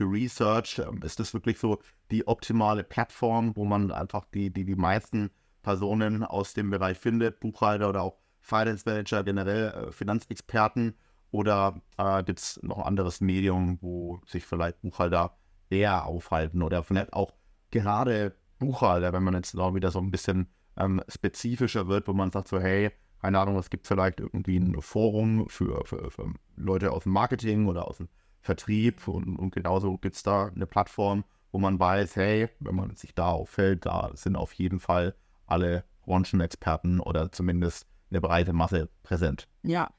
[SPEAKER 1] ja, Research, ähm, ist das wirklich so die optimale Plattform, wo man einfach die, die, die meisten Personen aus dem Bereich findet, Buchhalter oder auch Finance Manager, generell äh, Finanzexperten? Oder äh, gibt es noch ein anderes Medium, wo sich vielleicht Buchhalter eher aufhalten oder vielleicht auch gerade Buchhalter, wenn man jetzt noch wieder so ein bisschen ähm, spezifischer wird, wo man sagt so, hey, keine Ahnung, es gibt vielleicht irgendwie ein Forum für, für, für Leute aus dem Marketing oder aus dem Vertrieb und, und genauso gibt es da eine Plattform, wo man weiß, hey, wenn man sich da auffällt, da sind auf jeden Fall alle Branchenexperten oder zumindest eine breite Masse präsent.
[SPEAKER 2] Ja.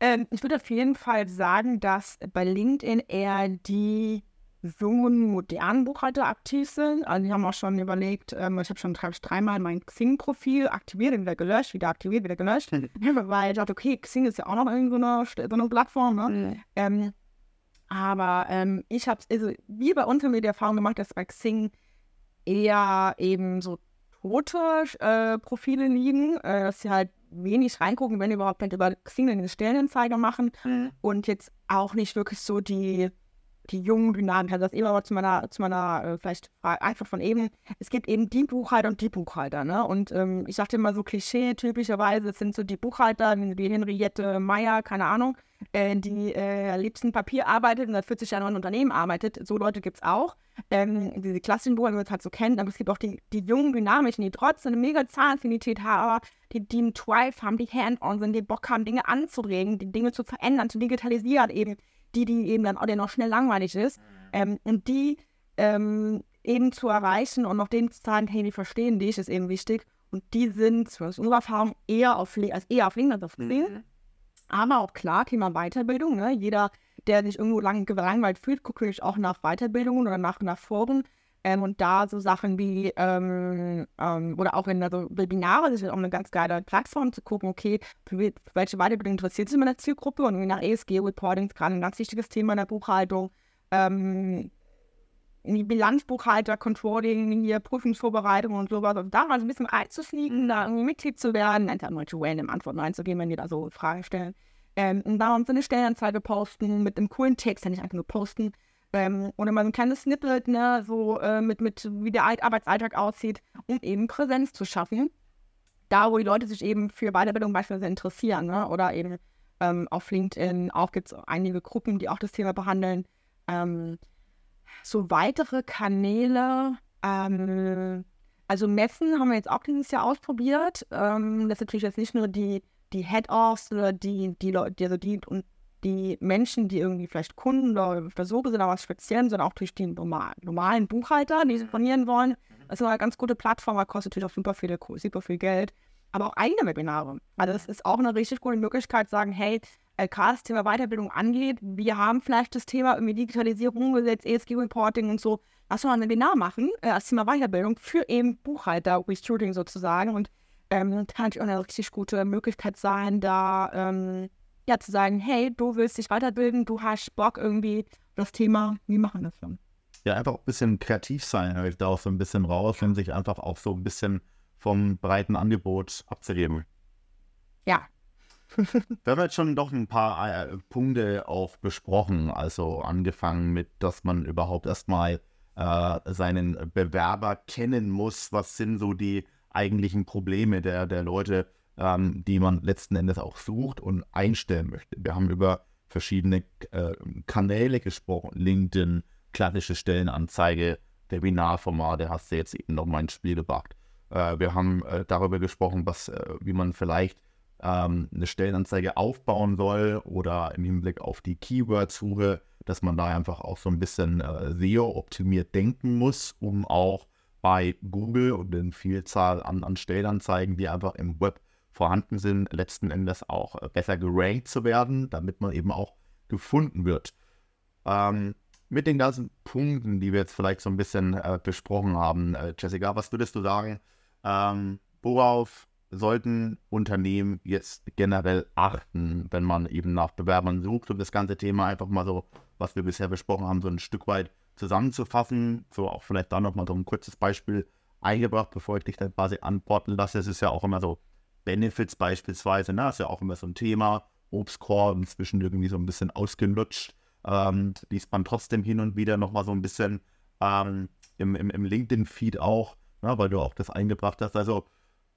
[SPEAKER 2] Ähm, ich würde auf jeden Fall sagen, dass bei LinkedIn eher die jungen, modernen Buchhalter aktiv sind. Also die haben auch schon überlegt, ähm, ich habe schon ich, dreimal mein Xing-Profil aktiviert, wieder gelöscht, wieder aktiviert, wieder gelöscht. weil ich dachte, okay, Xing ist ja auch noch irgendwie so eine, so eine Plattform. Ne? Mhm. Ähm, aber ähm, ich habe also wie bei uns haben wir die Erfahrung gemacht, dass bei Xing eher eben so tote äh, Profile liegen, äh, dass sie halt wenig reingucken, wenn überhaupt nicht über Xing eine Stellenanzeige machen mhm. und jetzt auch nicht wirklich so die die jungen Dynamik. Also das eben aber zu meiner, zu meiner äh, vielleicht einfach von eben, es gibt eben die Buchhalter und die Buchhalter, ne? Und ähm, ich sagte immer so Klischee, typischerweise sind so die Buchhalter, wie Henriette Meyer, keine Ahnung, äh, die äh, liebsten Papier arbeitet und seit 40 Jahren in einem Unternehmen arbeitet. So Leute gibt es auch. Ähm, diese klassischen Buchhalter, die man halt so kennt, aber es gibt auch die, die jungen, dynamischen, die trotzdem eine mega Zahnaffinität haben, die, die einen Drive haben, die hand-on sind, die Bock haben, Dinge anzuregen, die Dinge zu verändern, zu digitalisieren eben die, die eben dann auch noch schnell langweilig ist. Ähm, und die ähm, eben zu erreichen und noch denen zu sagen, hey, die verstehen dich, ist eben wichtig. Und die sind, aus unserer Erfahrung, eher auf, als eher auf LinkedIn auf Mhm. Aber auch klar, Thema Weiterbildung. Ne? Jeder, der sich irgendwo lang gelangweilt fühlt, guckt natürlich auch nach Weiterbildungen oder nach, nach Foren. Ähm, und da so Sachen wie, ähm, ähm, oder auch in also Webinare, das ist auch eine ganz geile Plattform zu gucken, okay, für, welche Weiterbildung interessiert sich meine Zielgruppe und nach ESG-Reporting ist gerade ein ganz wichtiges Thema in der Buchhaltung. Ähm, Bilanzbuchhalter, Controlling, hier Prüfungsvorbereitung und sowas. Und da mal so ein bisschen einzufliegen, da irgendwie Mitglied zu werden, einfach mal zu random Antworten einzugeben, wenn die da so Fragen stellen. Ähm, und da uns eine Stellenanzeige posten mit einem coolen Text, den ich einfach nur posten. Ähm, oder mal ein kleines Snippet, ne, so äh, mit, mit wie der Arbeitsalltag aussieht, um eben Präsenz zu schaffen. Da, wo die Leute sich eben für Weiterbildung beispielsweise interessieren, ne? oder eben ähm, auf LinkedIn auch gibt es einige Gruppen, die auch das Thema behandeln. Ähm, so weitere Kanäle, ähm, also Messen haben wir jetzt auch dieses Jahr ausprobiert. Ähm, das ist natürlich jetzt nicht nur die, die Head-Offs oder die, die Leute, also die die Menschen, die irgendwie vielleicht Kunden oder Versuche sind, aber was speziell, sondern auch durch die normal, normalen Buchhalter, die informieren wollen. Mhm. Das ist eine ganz gute Plattform, kostet natürlich auch super viel, super viel Geld. Aber auch eigene Webinare. Also das ist auch eine richtig gute Möglichkeit, sagen, hey, gerade das Thema Weiterbildung angeht, wir haben vielleicht das Thema irgendwie Digitalisierung umgesetzt, ESG-Reporting und so. Lass uns mal ein Webinar machen, äh, das Thema Weiterbildung für eben Buchhalter, Recruiting sozusagen. Und ähm, kann natürlich auch eine richtig gute Möglichkeit sein, da ähm, ja zu sagen, hey, du willst dich weiterbilden, du hast Bock irgendwie das Thema, wie machen das dann?
[SPEAKER 1] Ja, einfach ein bisschen kreativ sein, höre ich da auch so ein bisschen raus, wenn sich einfach auch so ein bisschen vom breiten Angebot abzuheben.
[SPEAKER 2] Ja,
[SPEAKER 1] wir haben jetzt schon doch ein paar äh, Punkte auch besprochen. Also angefangen mit, dass man überhaupt erstmal äh, seinen Bewerber kennen muss. Was sind so die eigentlichen Probleme der, der Leute, ähm, die man letzten Endes auch sucht und einstellen möchte. Wir haben über verschiedene äh, Kanäle gesprochen. LinkedIn, klassische Stellenanzeige, Webinarformate hast du jetzt eben noch mal ins Spiel gebracht. Äh, wir haben äh, darüber gesprochen, was, äh, wie man vielleicht ähm, eine Stellenanzeige aufbauen soll oder im Hinblick auf die Keyword-Suche, dass man da einfach auch so ein bisschen äh, SEO-optimiert denken muss, um auch bei Google und den Vielzahl an, an Stellenanzeigen, die einfach im Web vorhanden sind, letzten Endes auch äh, besser gerankt zu werden, damit man eben auch gefunden wird. Ähm, mit den ganzen Punkten, die wir jetzt vielleicht so ein bisschen äh, besprochen haben, äh, Jessica, was würdest du sagen? Ähm, worauf sollten Unternehmen jetzt generell achten, wenn man eben nach Bewerbern sucht, um das ganze Thema einfach mal so, was wir bisher besprochen haben, so ein Stück weit zusammenzufassen. So auch vielleicht da nochmal so ein kurzes Beispiel eingebracht, bevor ich dich dann quasi antworten lasse. Es ist ja auch immer so Benefits beispielsweise, ne? Das ist ja auch immer so ein Thema. Obstkorb inzwischen irgendwie so ein bisschen ausgelutscht. Ähm, liest man trotzdem hin und wieder nochmal so ein bisschen ähm, im, im, im LinkedIn-Feed auch, ne? weil du auch das eingebracht hast. Also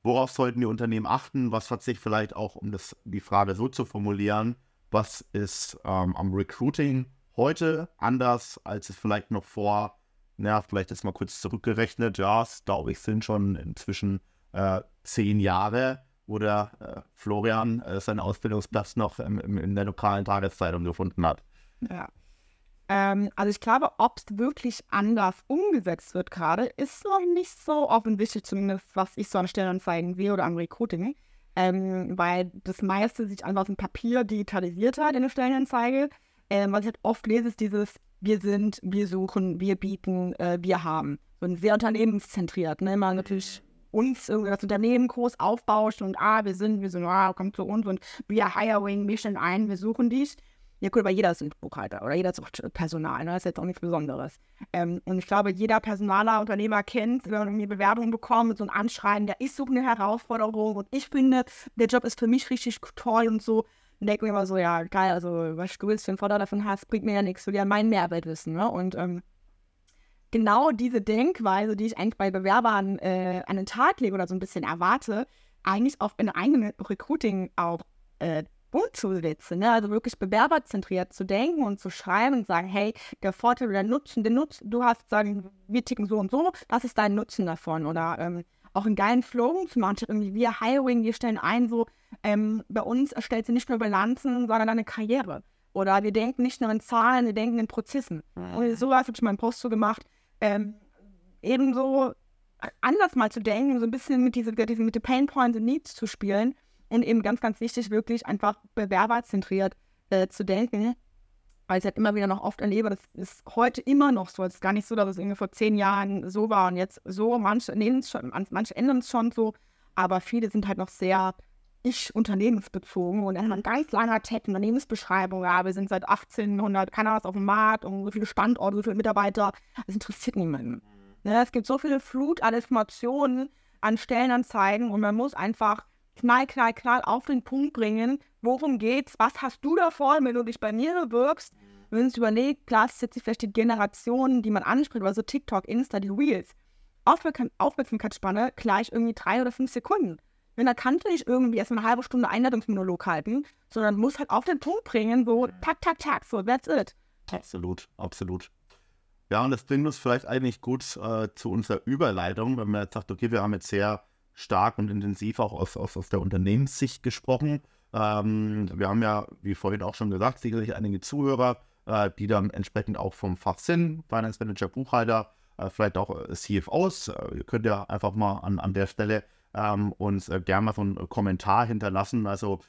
[SPEAKER 1] Worauf sollten die Unternehmen achten? Was hat sich vielleicht auch, um das, die Frage so zu formulieren, was ist ähm, am Recruiting heute anders, als es vielleicht noch vor, na, vielleicht ist mal kurz zurückgerechnet, ja, glaube ich, sind schon inzwischen äh, zehn Jahre, wo der äh, Florian äh, seinen Ausbildungsplatz noch im, in der lokalen Tageszeitung gefunden hat.
[SPEAKER 2] Ja. Ähm, also ich glaube, ob es wirklich anders umgesetzt wird gerade, ist noch nicht so offensichtlich, zumindest was ich so an Stellenanzeigen sehe oder am Recruiting. Ähm, weil das meiste sich einfach aus dem Papier digitalisiert hat in der Stellenanzeige. Ähm, was ich halt oft lese, ist dieses Wir sind, wir suchen, wir bieten, äh, wir haben. So ein sehr unternehmenszentriert. Ne? Immer natürlich uns irgendwie das Unternehmen groß aufbauscht und ah, wir sind, wir sind, ah, komm zu uns und wir hiring, stellen ein, wir suchen dich. Ja, gut, aber jeder ist ein Buchhalter oder jeder sucht Personal, ne? das ist jetzt auch nichts Besonderes. Ähm, und ich glaube, jeder Personaler, Unternehmer kennt, wenn man irgendwie Bewerbungen bekommt, so ein Anschreiben, der ich suche eine Herausforderung und ich finde, der Job ist für mich richtig toll und so. Und denke mir immer so, ja, geil, also was du willst, für einen Vorteil davon hast, bringt mir ja nichts, du ja meinen Mehrwert wissen. Ne? Und ähm, genau diese Denkweise, die ich eigentlich bei Bewerbern äh, an den Tag lege oder so ein bisschen erwarte, eigentlich auch in eigenen Recruiting auch äh, umzusetzen. Ne? Also wirklich bewerberzentriert zu denken und zu schreiben und sagen, hey, der Vorteil oder der Nutzen, den Nutzen, du hast sagen, wir ticken so und so, das ist dein Nutzen davon. Oder ähm, auch einen geilen Flow zu machen, irgendwie wir Hiring, wir stellen ein, so ähm, bei uns erstellt sie nicht nur Bilanzen, sondern eine Karriere. Oder wir denken nicht nur in Zahlen, wir denken in Prozessen. Und so habe ich meinen Post so gemacht. Ähm, ebenso anders mal zu denken, so ein bisschen mit diesen, diesen mit den Pain Points und Needs zu spielen und eben ganz, ganz wichtig, wirklich einfach bewerberzentriert äh, zu denken. Weil ich halt immer wieder noch oft erlebe, das ist heute immer noch so. Es ist gar nicht so, dass es irgendwie vor zehn Jahren so war und jetzt so. Manche, schon, manche ändern es schon so, aber viele sind halt noch sehr ich unternehmensbezogen und dann ein ganz langer Text, Unternehmensbeschreibung, ja, wir sind seit 1800, keiner was auf dem Markt und so viele Standorte, so viele Mitarbeiter, das interessiert niemanden. Ne, es gibt so viele Flut an Informationen, an Stellenanzeigen und man muss einfach knall, knall, knall auf den Punkt bringen, worum geht's, was hast du davon, wenn du dich bei mir bewirbst. Wenn man sich überlegt, klar, es jetzt vielleicht die Generationen, die man anspricht, also TikTok, Insta, die Reels. Aufmerksamkeitsspanne gleich irgendwie drei oder fünf Sekunden. Wenn da kannst du nicht irgendwie erst eine halbe Stunde Einladungsmonolog halten, sondern musst halt auf den Punkt bringen, so tak, tak, tak, so, that's it.
[SPEAKER 1] Absolut, absolut. Ja, und das bringt uns vielleicht eigentlich gut äh, zu unserer Überleitung, wenn man jetzt sagt, okay, wir haben jetzt sehr stark und intensiv auch aus, aus, aus der Unternehmenssicht gesprochen. Ähm, wir haben ja, wie vorhin auch schon gesagt, sicherlich einige Zuhörer, äh, die dann entsprechend auch vom Fach sind, Finance Manager, Buchhalter, äh, vielleicht auch äh, CFOs. Äh, ihr könnt ja einfach mal an, an der Stelle ähm, uns äh, gerne mal so einen Kommentar hinterlassen. Also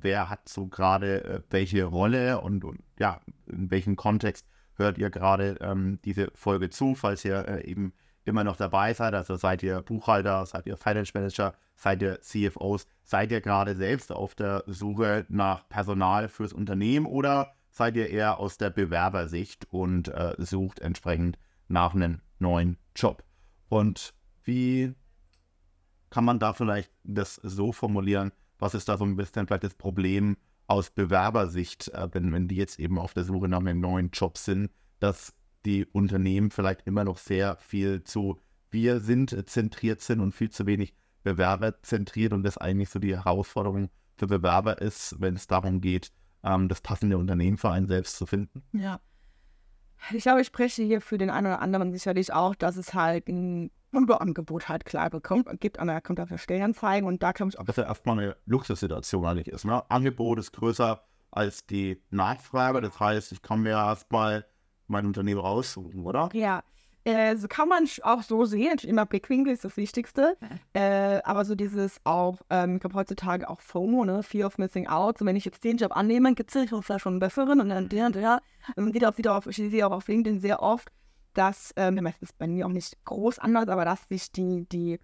[SPEAKER 1] wer hat so gerade welche Rolle und, und ja, in welchem Kontext hört ihr gerade ähm, diese Folge zu, falls ihr äh, eben immer noch dabei seid. Also seid ihr Buchhalter, seid ihr Finance Manager, seid ihr CFOs, seid ihr gerade selbst auf der Suche nach Personal fürs Unternehmen oder seid ihr eher aus der Bewerbersicht und äh, sucht entsprechend nach einem neuen Job? Und wie kann man da vielleicht das so formulieren? Was ist da so ein bisschen vielleicht das Problem, aus Bewerbersicht, äh, wenn, wenn die jetzt eben auf der Suche nach einem neuen Job sind, dass die Unternehmen vielleicht immer noch sehr viel zu wir sind zentriert sind und viel zu wenig Bewerber zentriert und das eigentlich so die Herausforderung für Bewerber ist, wenn es darum geht, ähm, das passende Unternehmen für einen selbst zu finden.
[SPEAKER 2] Ja. Ich glaube, ich spreche hier für den einen oder anderen sicherlich auch, dass es halt ein Überangebot halt klar bekommt, gibt an der, kommt auf der Stellenanzeigen und da kann ich
[SPEAKER 1] auch. Das ist ja erstmal eine Luxussituation eigentlich ist. Ne? Angebot ist größer als die Nachfrage. Das heißt, ich kann mir erstmal mein Unternehmen raussuchen, oder?
[SPEAKER 2] Ja. Äh, so kann man auch so sehen. Immer Blickwinkel ist das Wichtigste. Äh, aber so dieses auch, ähm, ich glaube heutzutage auch FOMO, ne? Fear of Missing Out. So, wenn ich jetzt den Job annehme, gibt es vielleicht schon einen besseren und dann der und der. Man sieht auch wieder auf, ich sehe auch auf LinkedIn sehr oft, dass, ähm, ist bei mir auch nicht groß anders, aber dass sich die, die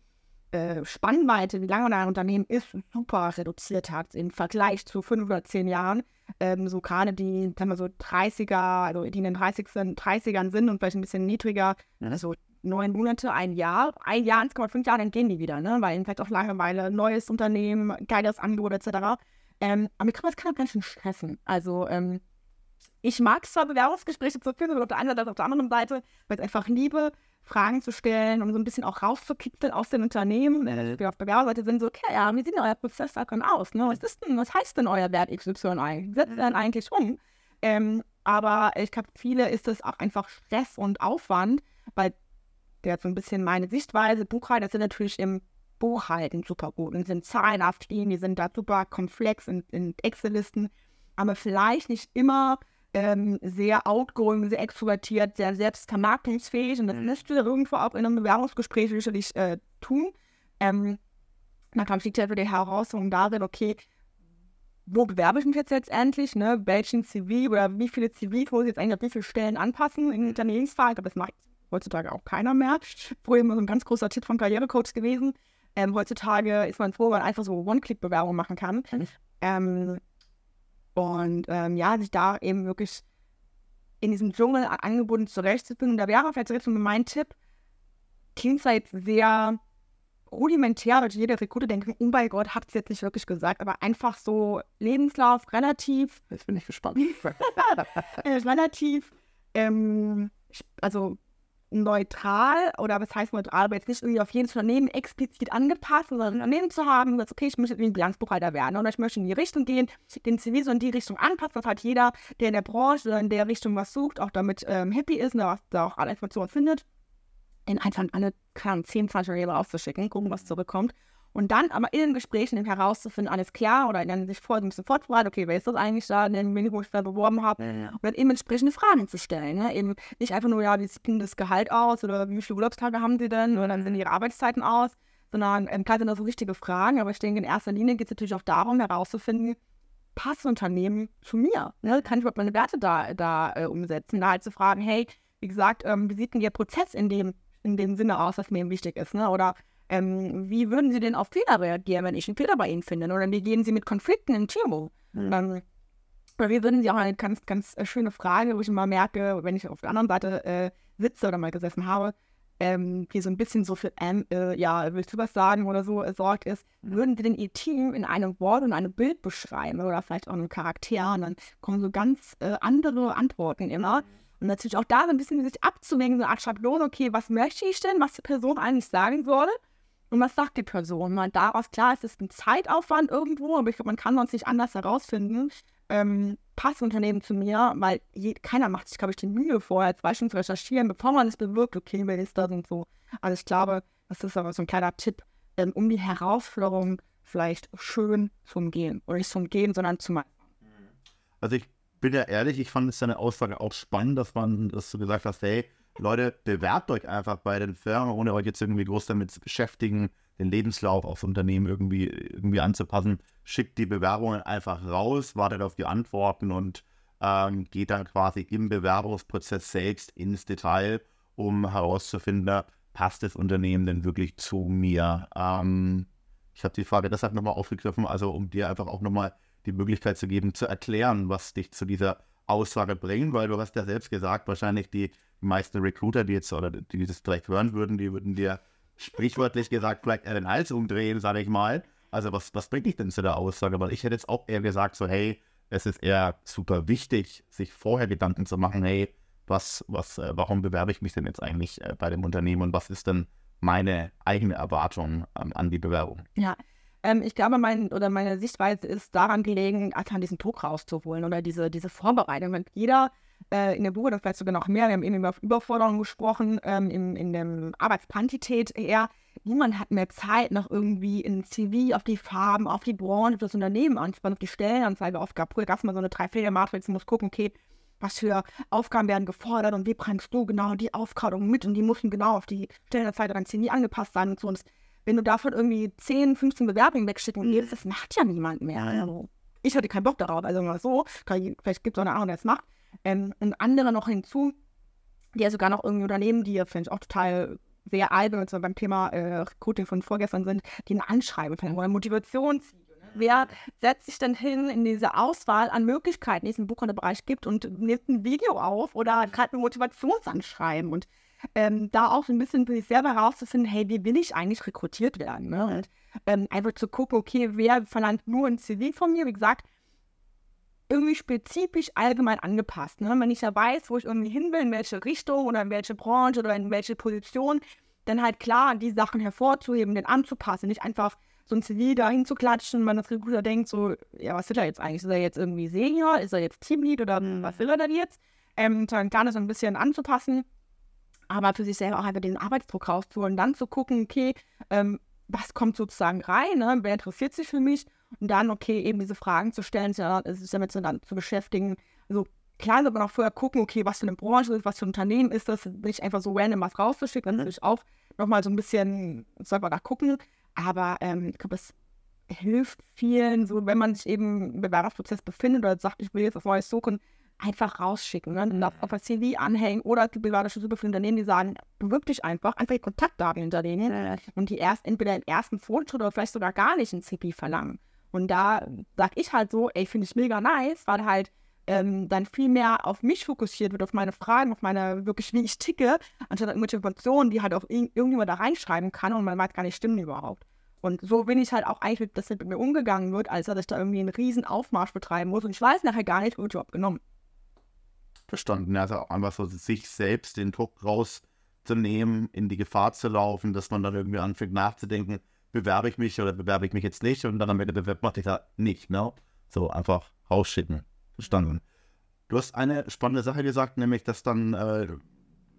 [SPEAKER 2] äh, Spannweite, wie lange ein Unternehmen ist, super reduziert hat im Vergleich zu fünf oder zehn Jahren. Ähm, so gerade die, sagen wir so 30er, also die in den 30 30ern sind und vielleicht ein bisschen niedriger, mhm. also neun Monate, ein Jahr, ein Jahr, 1,5 Jahre, dann gehen die wieder, ne? Weil vielleicht auch Langeweile, neues Unternehmen, geiles Angebot etc. Ähm, aber mir kann das kann auch ganz schön stressen. Also ähm, ich mag zwar Bewerbungsgespräche zu führen, aber auf der einen Seite auf der anderen Seite, weil ich einfach liebe, Fragen zu stellen, um so ein bisschen auch rauszukitzeln aus den Unternehmen. Äh, wir auf Bewerberseite sind so, okay, ja, wie sieht denn euer Prozess dann aus? Ne? Was ist denn, was heißt denn euer Wert XY eigentlich? Wie setzt ihr denn eigentlich um? Ähm, aber ich glaube, viele ist es auch einfach Stress und Aufwand, weil der hat so ein bisschen meine Sichtweise. Buchhalter sind natürlich im Buchhalten super gut und sind zahlenhaft, die sind da super komplex in, in Excel-Listen, aber vielleicht nicht immer ähm, sehr outgoing, sehr extrovertiert, sehr selbstvermarktungsfähig und das müsst mhm. ihr irgendwo auch in einem Bewerbungsgespräch sicherlich äh, tun. Ähm, dann kam liegt ja die Herausforderung darin, okay, wo bewerbe ich mich jetzt letztendlich, ne? welchen CV oder wie viele CVs muss ich jetzt eigentlich auf wie viele Stellen anpassen in Unternehmensfall, aber das macht heutzutage auch keiner mehr. Früher immer so ein ganz großer Tipp von Karrierecoach gewesen. Ähm, heutzutage ist man froh, wenn man einfach so One-Click-Bewerbung machen kann. Mhm. Ähm, und ähm, ja, sich da eben wirklich in diesem Dschungel angebunden zurechtzufinden. Und da wäre vielleicht jetzt mein Tipp, klingt zwar jetzt sehr rudimentär, weil jeder Rekruter denkt, oh mein Gott, hat es jetzt nicht wirklich gesagt, aber einfach so Lebenslauf relativ.
[SPEAKER 1] Jetzt bin ich gespannt.
[SPEAKER 2] relativ, ähm, also neutral oder was heißt neutral, aber jetzt nicht irgendwie auf jedes Unternehmen explizit angepasst, sondern ein Unternehmen zu haben, das okay, ich möchte irgendwie Bilanzbuchhalter werden oder ich möchte in die Richtung gehen, den CV so in die Richtung anpassen, dass halt jeder, der in der Branche oder in der Richtung was sucht, auch damit ähm, happy ist und da, da auch alle Informationen findet, den einfach alle, keine 10, 20 Jahre auszuschicken, gucken, was zurückkommt Und dann aber in den Gesprächen eben herauszufinden, alles klar, oder dann sich vor, ein bisschen vorzubereiten, okay, wer ist das eigentlich da, den wo ich da beworben habe, ja. und dann eben entsprechende Fragen zu stellen. Ne? Eben nicht einfach nur, ja, wie sieht denn das Gehalt aus oder wie viele Urlaubstage haben sie denn oder dann sind ihre Arbeitszeiten aus, sondern ähm, klar sind das so richtige Fragen, aber ich denke, in erster Linie geht es natürlich auch darum, herauszufinden, passt Unternehmen zu mir? Ne? Kann ich überhaupt meine Werte da, da äh, umsetzen? Da halt zu fragen, hey, wie gesagt, ähm, wie sieht denn Ihr Prozess in dem, in dem Sinne aus, was mir eben wichtig ist? Ne? Oder ähm, wie würden Sie denn auf Fehler reagieren, wenn ich einen Fehler bei Ihnen finde? Oder wie gehen Sie mit Konflikten Team um? Mhm. Ähm, oder wie würden Sie auch eine ganz, ganz äh, schöne Frage, wo ich immer merke, wenn ich auf der anderen Seite äh, sitze oder mal gesessen habe, ähm, die so ein bisschen so für, ähm, äh, ja, willst du was sagen oder so äh, sorgt, ist, würden Sie denn Ihr Team in einem Wort und einem Bild beschreiben oder vielleicht auch einen Charakter und dann kommen so ganz äh, andere Antworten immer. Und natürlich auch da so ein bisschen sich abzuwägen, so eine Art Schablone, okay, was möchte ich denn, was die Person eigentlich sagen soll und was sagt die Person? Man daraus, klar, es ist ein Zeitaufwand irgendwo, aber ich glaube, man kann sonst nicht anders herausfinden, ähm, passt Unternehmen zu mir, weil je, keiner macht sich, glaube ich, die Mühe vorher, zwei Stunden zu recherchieren, bevor man es bewirkt, okay, wer ist das und so. Also ich glaube, das ist aber so ein kleiner Tipp, ähm, um die Herausforderung vielleicht schön zu umgehen. Oder nicht zu umgehen, sondern zu meistern.
[SPEAKER 1] Also ich bin ja ehrlich, ich fand es deine Aussage auch spannend, dass man, dass du gesagt hast, hey, Leute, bewerbt euch einfach bei den Firmen, ohne euch jetzt irgendwie groß damit zu beschäftigen, den Lebenslauf aufs Unternehmen irgendwie, irgendwie anzupassen. Schickt die Bewerbungen einfach raus, wartet auf die Antworten und ähm, geht dann quasi im Bewerbungsprozess selbst ins Detail, um herauszufinden, passt das Unternehmen denn wirklich zu mir? Ähm, ich habe die Frage deshalb nochmal aufgegriffen, also um dir einfach auch nochmal die Möglichkeit zu geben, zu erklären, was dich zu dieser Aussage bringt, weil du hast ja selbst gesagt, wahrscheinlich die meisten Recruiter, die jetzt oder die das vielleicht hören würden, die würden dir sprichwörtlich gesagt vielleicht eher den Hals umdrehen, sage ich mal. Also was, was bringt dich denn zu der Aussage? Weil ich hätte jetzt auch eher gesagt, so hey, es ist eher super wichtig, sich vorher Gedanken zu machen, hey, was, was, äh, warum bewerbe ich mich denn jetzt eigentlich äh, bei dem Unternehmen und was ist denn meine eigene Erwartung an die Bewerbung?
[SPEAKER 2] Ja, ähm, ich glaube, mein, oder meine Sichtweise ist daran gelegen, einfach diesen Druck rauszuholen oder diese, diese Vorbereitung. Wenn jeder äh, in der Buche, das vielleicht sogar noch mehr, wir haben eben über Überforderung gesprochen, ähm, in, in der Arbeitsquantität eher. Niemand hat mehr Zeit, noch irgendwie in CV auf die Farben, auf die Branche, auf das Unternehmen anzuspannen, auf die Stellenanzeige aufgab. Früher gab es mal so eine Dreifehler-Matrix, muss gucken, okay, was für Aufgaben werden gefordert und wie bringst du genau die Aufgaben mit und die mussten genau auf die Stellenanzeige dein CV angepasst sein und so. Und wenn du davon irgendwie 10, 15 Bewerbungen wegschicken willst, das macht ja niemand mehr. Also, ich hatte keinen Bock darauf, also mal so, vielleicht gibt es auch eine Ahnung, der es macht. Ähm, und andere noch hinzu, die ja sogar noch irgendwie Unternehmen, die ja, finde ich, auch total sehr alt, wenn beim Thema äh, Recruiting von vorgestern sind, die ein Anschreiben finden oder Motivationssiege. Ne? Wer setzt sich denn hin in diese Auswahl an Möglichkeiten, die es im Buchhalterbereich gibt und nimmt ein Video auf oder gerade ein Motivationsanschreiben und ähm, da auch ein bisschen für sich selber herauszufinden, hey, wie will ich eigentlich rekrutiert werden? Ne? Und ähm, einfach zu gucken, okay, wer verlangt nur ein CV von mir? Wie gesagt, irgendwie spezifisch allgemein angepasst. Ne? Wenn ich ja weiß, wo ich irgendwie hin will, in welche Richtung oder in welche Branche oder in welche Position, dann halt klar, die Sachen hervorzuheben, den anzupassen, nicht einfach so ein CV da hinzuklatschen, man das Recruiter denkt so, ja, was will er jetzt eigentlich? Ist er jetzt irgendwie Senior? Ist er jetzt Teamlead oder mhm. was will er denn jetzt? Ähm, dann kann es ein bisschen anzupassen, aber für sich selber auch einfach den Arbeitsdruck rauszuholen, dann zu gucken, okay, ähm, was kommt sozusagen rein, ne? wer interessiert sich für mich und dann, okay, eben diese Fragen zu stellen, sich damit zu, beschäftigen. Also klar sollte man auch vorher gucken, okay, was für eine Branche ist, was für ein Unternehmen ist das, nicht einfach so random was rauszuschicken, dann mhm. natürlich auch nochmal so ein bisschen, sollte man da gucken, aber ähm, ich glaube, es hilft vielen, so wenn man sich eben im Bewerbungsprozess befindet oder sagt, ich will jetzt was Neues suchen, einfach rausschicken. Ne? Dann auf das CV anhängen oder die super viele Unternehmen, die sagen, wirklich einfach, einfach die Kontaktdaten hinterlegen und die erst entweder im ersten Fortschritt oder vielleicht sogar gar nicht ein CV verlangen. Und da sag ich halt so, ey, finde ich mega nice, weil halt ähm, dann viel mehr auf mich fokussiert wird, auf meine Fragen, auf meine wirklich, wie ich ticke, anstatt irgendwelche Informationen, die halt auch irgendjemand da reinschreiben kann und man weiß gar nicht, stimmen überhaupt. Und so bin ich halt auch eigentlich, dass mit mir umgegangen wird, als dass ich da irgendwie einen riesen Aufmarsch betreiben muss. Und ich weiß nachher gar nicht, wo ich überhaupt genommen
[SPEAKER 1] verstanden. Also auch einfach so sich selbst den Druck rauszunehmen, in die Gefahr zu laufen, dass man dann irgendwie anfängt nachzudenken, bewerbe ich mich oder bewerbe ich mich jetzt nicht und dann am Ende bewerbt man sich da nicht, ne? So einfach rausschicken. Verstanden. Du hast eine spannende Sache gesagt, nämlich, dass dann äh,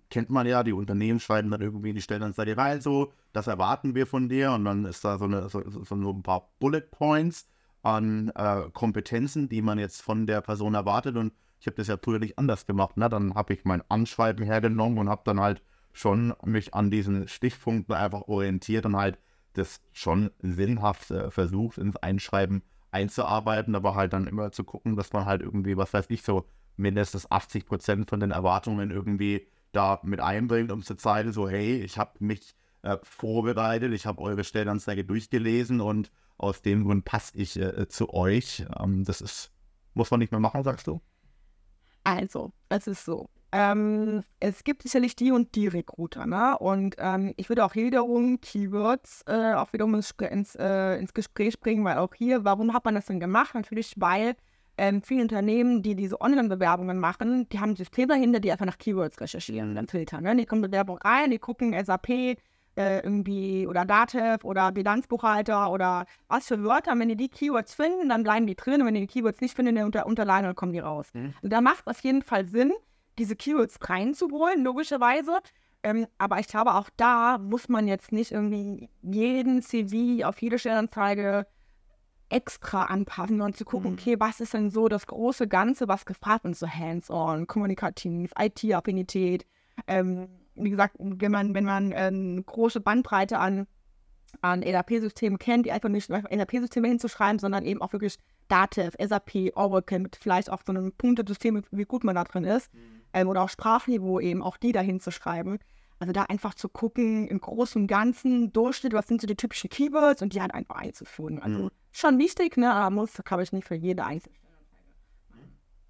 [SPEAKER 1] kennt man ja, die Unternehmen schreiben dann irgendwie in die Stellenanzeige rein, so, das erwarten wir von dir und dann ist da so, eine, so, so ein paar Bullet Points an äh, Kompetenzen, die man jetzt von der Person erwartet und ich habe das ja früher nicht anders gemacht, ne? dann habe ich mein Anschreiben hergenommen und habe dann halt schon mich an diesen Stichpunkten einfach orientiert und halt das schon sinnhaft äh, versucht, ins Einschreiben einzuarbeiten, aber halt dann immer zu gucken, dass man halt irgendwie, was weiß ich, so mindestens 80 Prozent von den Erwartungen irgendwie da mit einbringt, um zu zeigen, so hey, ich habe mich äh, vorbereitet, ich habe eure Stellenanzeige durchgelesen und aus dem Grund passe ich äh, zu euch. Ähm, das ist, muss man nicht mehr machen, sagst du?
[SPEAKER 2] Also, es ist so. Ähm, es gibt sicherlich die und die Recruiter, ne? Und ähm, ich würde auch hier wiederum Keywords äh, auch wiederum ins, ins, äh, ins, Gespräch bringen, weil auch hier, warum hat man das denn gemacht? Natürlich, weil ähm, viele Unternehmen, die diese Online-Bewerbungen machen, die haben ein System dahinter, die einfach nach Keywords recherchieren und dann filtern. Ne? Die kommen Bewerbung rein, die gucken SAP, äh, irgendwie oder Datev oder Bilanzbuchhalter oder was für Wörter. wenn die die Keywords finden, dann bleiben die drin. Und wenn die die Keywords nicht finden, dann unter, unterleihen, dann kommen die raus. Mhm. Und da macht es auf jeden Fall Sinn, diese Keywords reinzuholen, logischerweise. Ähm, aber ich glaube, auch da muss man jetzt nicht irgendwie jeden CV auf jede Stellenanzeige extra anpassen und zu gucken, mhm. okay, was ist denn so das große Ganze, was gefragt wird, so hands-on, kommunikativ, IT-Affinität. Ähm, wie gesagt, wenn man, wenn man äh, eine große Bandbreite an, an ERP-Systemen kennt, die einfach nicht ERP-Systeme hinzuschreiben, sondern eben auch wirklich Datev, SAP, Oracle mit vielleicht auch so einem Punktesystem, wie gut man da drin ist. Mhm ähm, oder auch Sprachniveau eben, auch die dahin zu schreiben. Also da einfach zu gucken, im Großen und Ganzen, Durchschnitt, was sind so die typischen Keywords und die halt einfach einzuführen. Also mhm. schon wichtig, ne, aber muss, glaube ich, nicht für jede einzelne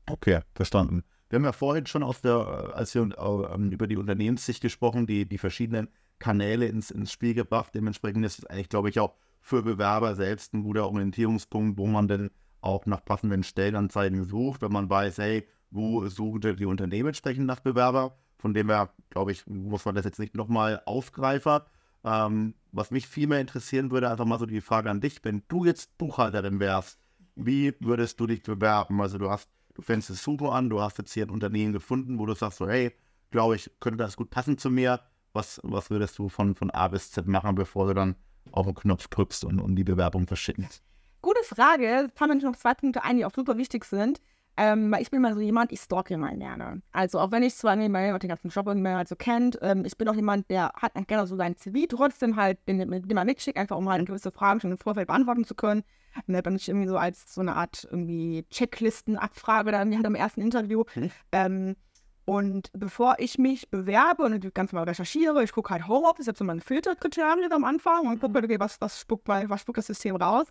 [SPEAKER 1] Okay, verstanden. Wir haben ja vorhin schon aus der, als wir äh, über die Unternehmenssicht gesprochen, die, die verschiedenen Kanäle ins, ins Spiel gebracht. Dementsprechend ist es eigentlich, glaube ich, auch für Bewerber selbst ein guter Orientierungspunkt, wo man denn auch nach passenden Stellenanzeigen sucht, wenn man weiß, hey, wo suchen die Unternehmen entsprechend nach Bewerber. Von dem her, glaube ich, muss man das jetzt nicht nochmal aufgreifen. Ähm, was mich viel mehr interessieren würde, einfach mal so die Frage an dich, wenn du jetzt Buchhalterin wärst, wie würdest du dich bewerben? Also du hast, du fängst es super an, du hast jetzt hier ein Unternehmen gefunden, wo du sagst so, hey, glaube ich, könnte das gut passen zu mir. Was, was würdest du von, von A bis Z machen, bevor du dann auf den Knopf drückst und, und die Bewerbung verschickst?
[SPEAKER 2] Gute Frage. Fangen wir noch zwei Punkte ein, die auch super wichtig sind. Ähm, ich bin mal so jemand, ich stalke immer gerne. Also auch wenn ich zwar den ganzen Job mehr halt so kennt, ähm, ich bin auch jemand, der hat gerne so sein CV trotzdem halt, den, den man mitschickt, einfach um halt gewisse Fragen schon im Vorfeld beantworten zu können. Und dann bin ich irgendwie so als so eine Art irgendwie Checklisten-Abfrage dann halt am ersten Interview. Mhm. Ähm, und bevor ich mich bewerbe und ganz mal recherchiere, ich gucke halt Homeoffice, jetzt so meine Filterkriterien am Anfang und gucke, okay, was, was, spuckt, was spuckt das System raus,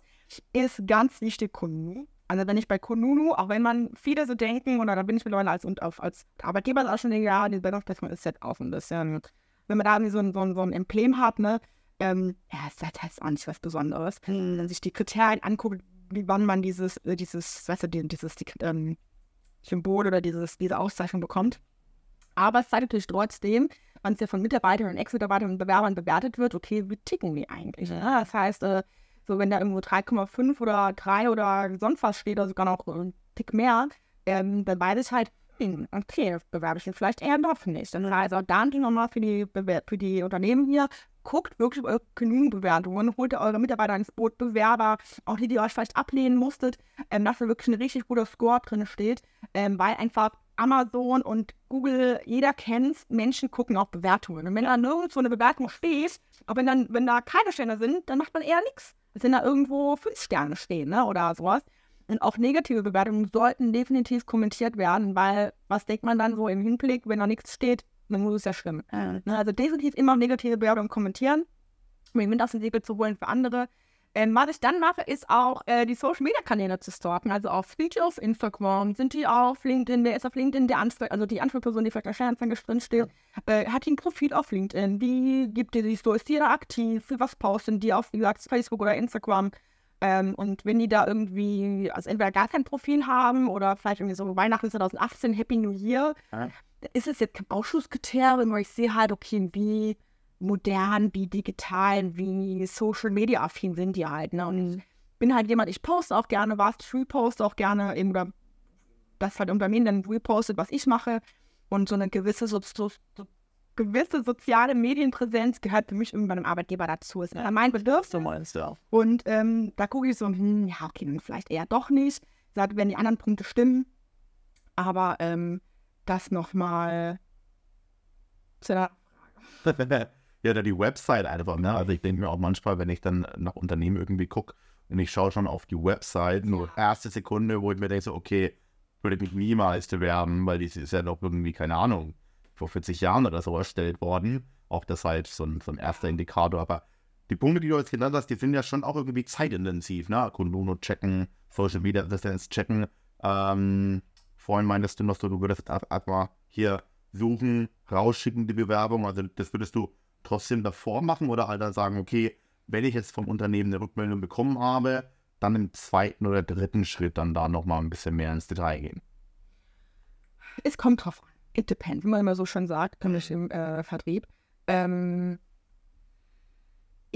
[SPEAKER 2] ist ganz wichtig Kunden. Also wenn ich bei Konunu, auch wenn man viele so denken, oder da bin ich mittlerweile als, und auf, als Arbeitgeber auch schon denke, ja, die Bedarfsperson ist jetzt auch ein bisschen, wenn man da irgendwie so ein, so ein, so ein Emblem hat, ne, ähm, ja, das heißt halt auch nicht was Besonderes. Wenn man sich die Kriterien anguckt, wie wann man dieses, äh, dieses, weißt du, dieses die, ähm, Symbol oder dieses, diese Auszeichnung bekommt. Aber es zeigt natürlich trotzdem, wenn es ja von Mitarbeitern und Ex-Mitarbeitern und Bewerbern bewertet wird, okay, wie ticken die eigentlich? Ja, das heißt, äh, so, wenn da irgendwo 3,5 oder 3 oder sonst was steht, oder sogar noch ein Tick mehr, ähm, dann weiß ich halt, hm, okay, bewerbe ich ihn vielleicht eher doch nicht. Dann also dann nochmal für die, für die Unternehmen hier, guckt wirklich eure genügend Bewertungen, holt eure Mitarbeiter ins Boot, Bewerber, auch die, die euch vielleicht ablehnen musstet, ähm, dass da wirklich ein richtig guter Score drin steht, ähm, weil einfach Amazon und Google, jeder kennt, Menschen gucken auch Bewertungen. Und wenn da nirgendwo eine Bewertung steht, auch wenn, dann, wenn da keine Sterne sind, dann macht man eher nichts wenn da irgendwo fünf Sterne stehen, ne, oder sowas. Und auch negative Bewertungen sollten definitiv kommentiert werden, weil was denkt man dann so im Hinblick, wenn da nichts steht, dann muss es ja stimmen. Ja. Ne, also definitiv immer negative Bewertungen kommentieren, um den Wind aus dem Segel zu holen für andere. Ähm, was ich dann mache, ist auch äh, die Social Media Kanäle zu stalken. Also auf Speech auf Instagram, sind die auf LinkedIn, wer ist auf LinkedIn der Ansprech, also die Ansprechperson, die vielleicht der Stellenanzeige drin steht, äh, hat die ein Profil auf LinkedIn, wie gibt die sich so, ist die da aktiv, was posten die auf, wie gesagt, Facebook oder Instagram. Ähm, und wenn die da irgendwie, also entweder gar kein Profil haben oder vielleicht irgendwie so Weihnachten 2018, Happy New Year, ja. ist es jetzt kein Ausschusskriterium, weil ich sehe halt, okay, wie modern, wie digital, wie Social Media affin sind die halt. Ne? Und ich bin halt jemand, ich poste auch gerne was, reposte auch gerne eben, oder das halt Unternehmen dann repostet, was ich mache. Und so eine gewisse so, so, gewisse soziale Medienpräsenz gehört für mich irgendwie bei einem Arbeitgeber dazu. Ist ja mein Bedürfnis.
[SPEAKER 1] So meinst du ja.
[SPEAKER 2] Und ähm, da gucke ich so, hm, ja, okay, dann vielleicht eher doch nicht. Sagt, wenn die anderen Punkte stimmen. Aber ähm, das nochmal zu der
[SPEAKER 1] ja, da die Website einfach, ne? Also ich denke mir auch manchmal, wenn ich dann nach Unternehmen irgendwie gucke und ich schaue schon auf die Website, nur erste Sekunde, wo ich mir denke, so, okay, würde mich niemals bewerben, weil die ist ja noch irgendwie, keine Ahnung, vor 40 Jahren oder so erstellt worden. Auch das halt so ein, so ein erster Indikator. Aber die Punkte, die du jetzt genannt hast, die sind ja schon auch irgendwie zeitintensiv, ne? Kununu checken, Social Media Assistance checken. Ähm, vorhin meintest du noch so, du würdest einfach hier suchen, rausschicken die Bewerbung. Also das würdest du trotzdem davor machen oder halt dann sagen, okay, wenn ich jetzt vom Unternehmen eine Rückmeldung bekommen habe, dann im zweiten oder dritten Schritt dann da nochmal ein bisschen mehr ins Detail gehen.
[SPEAKER 2] Es kommt drauf an. It depends, wie man immer so schön sagt, nämlich im äh, Vertrieb. Ähm,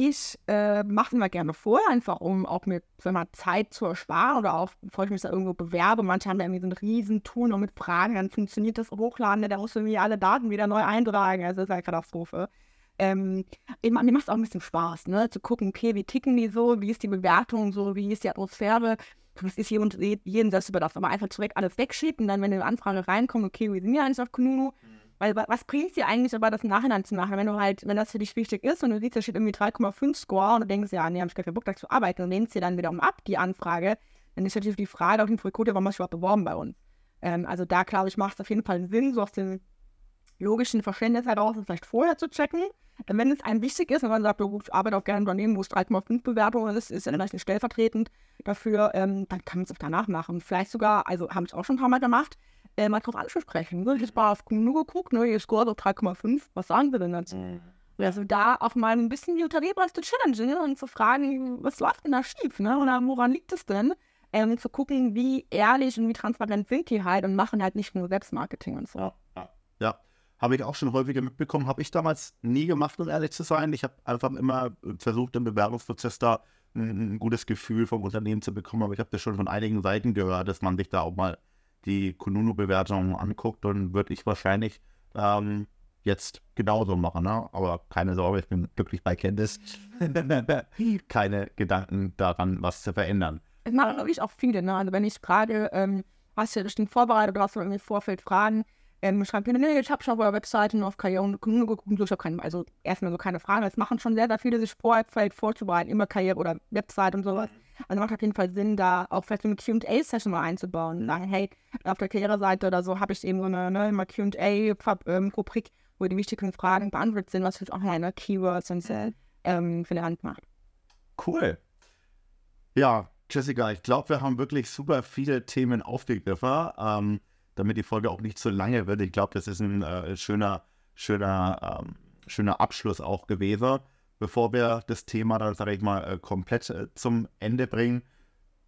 [SPEAKER 2] ich äh, mache es immer gerne vor, einfach um auch mir wenn man Zeit zu ersparen oder auch, bevor ich mich da irgendwo bewerbe. Manche haben da irgendwie so ein riesen Tool und mit Fragen, dann funktioniert das Hochladen, musst du irgendwie alle Daten wieder neu eintragen. Also das ist eine Katastrophe. Ähm, mir macht es auch ein bisschen Spaß, ne? zu gucken, okay, wie ticken die so, wie ist die Bewertung so, wie ist die Atmosphäre. Das ist jeden das über das, aber einfach direkt alles wegschicken, dann, wenn eine Anfrage reinkommt, okay, wir sind ja eigentlich auf Kununu. Mhm weil was bringt es dir eigentlich aber, das im Nachhinein zu machen, wenn du halt, wenn das für dich wichtig ist und du siehst, da steht irgendwie 3,5 Score und du denkst, ja, nee, hab ich gar keinen Bock, da zu arbeiten und lehnst dir dann wiederum ab, die Anfrage, dann ist natürlich die Frage auf den Recruiter, warum hast du überhaupt beworben bei uns? Ähm, also da, glaube ich, macht es auf jeden Fall Sinn, so aus dem logischen Verständnis heraus, vielleicht vorher zu checken. Wenn es einem wichtig ist, wenn man sagt, ich arbeite auch gerne in Unternehmen, wo es 3,5 Bewertungen ist, ist ja vielleicht nicht stellvertretend dafür, ähm, dann kann man es auch danach machen. Vielleicht sogar, also haben es auch schon ein paar Mal gemacht, äh, mal drauf ansprechen. Ne? Ich habe mal auf nur geguckt, ne, ihr Score so 3,5. Was sagen wir denn dazu? Mhm. Also da auch mal ein bisschen die Unternehmer zu challengen ne? und zu fragen, was läuft denn da schief? Ne? Oder woran liegt es denn? Ähm, zu gucken, wie ehrlich und wie transparent sind die halt und machen halt nicht nur Selbstmarketing und so.
[SPEAKER 1] Ja, ja. Ja. habe ich auch schon häufiger mitbekommen. Habe ich damals nie gemacht, um ehrlich zu sein. Ich habe einfach immer versucht, im Bewerbungsprozess da ein, ein, gutes Gefühl vom Unternehmen zu bekommen. Aber ich habe das schon von einigen Seiten gehört, dass man sich da auch mal die Kununu-Bewertung anguckt, dann würde ich wahrscheinlich ähm, jetzt genauso machen. Ne? Aber keine Sorge, ich bin glücklich bei Candice. keine Gedanken daran, was zu verändern.
[SPEAKER 2] Es machen, glaube ich, auch viele. Ne? Also wenn ich frage, ähm, hast du bestimmt vorbereitet oder hast du irgendwie Vorfeld Fragen, ähm, schreibt mir, nee, ich habe schon auf eurer Webseite und auf Karriere geguckt, so, ich habe keine, also erstmal so keine Fragen. Es machen schon sehr, sehr viele, sich Vorfeld vorzubereiten, immer Karriere oder Website und sowas. Also macht auf jeden Fall Sinn, da auch vielleicht eine QA-Session mal einzubauen. Und sagen, hey, auf der Karriereseite oder so habe ich eben so eine ne, QA-Rubrik, ähm, wo die wichtigen Fragen beantwortet sind, was für auch eine Keywords und so, ähm, für die Hand macht.
[SPEAKER 1] Cool. Ja, Jessica, ich glaube, wir haben wirklich super viele Themen aufgegriffen, ähm, damit die Folge auch nicht zu lange wird. Ich glaube, das ist ein äh, schöner, schöner, ähm, schöner Abschluss auch gewesen bevor wir das Thema dann, sage ich mal, äh, komplett äh, zum Ende bringen,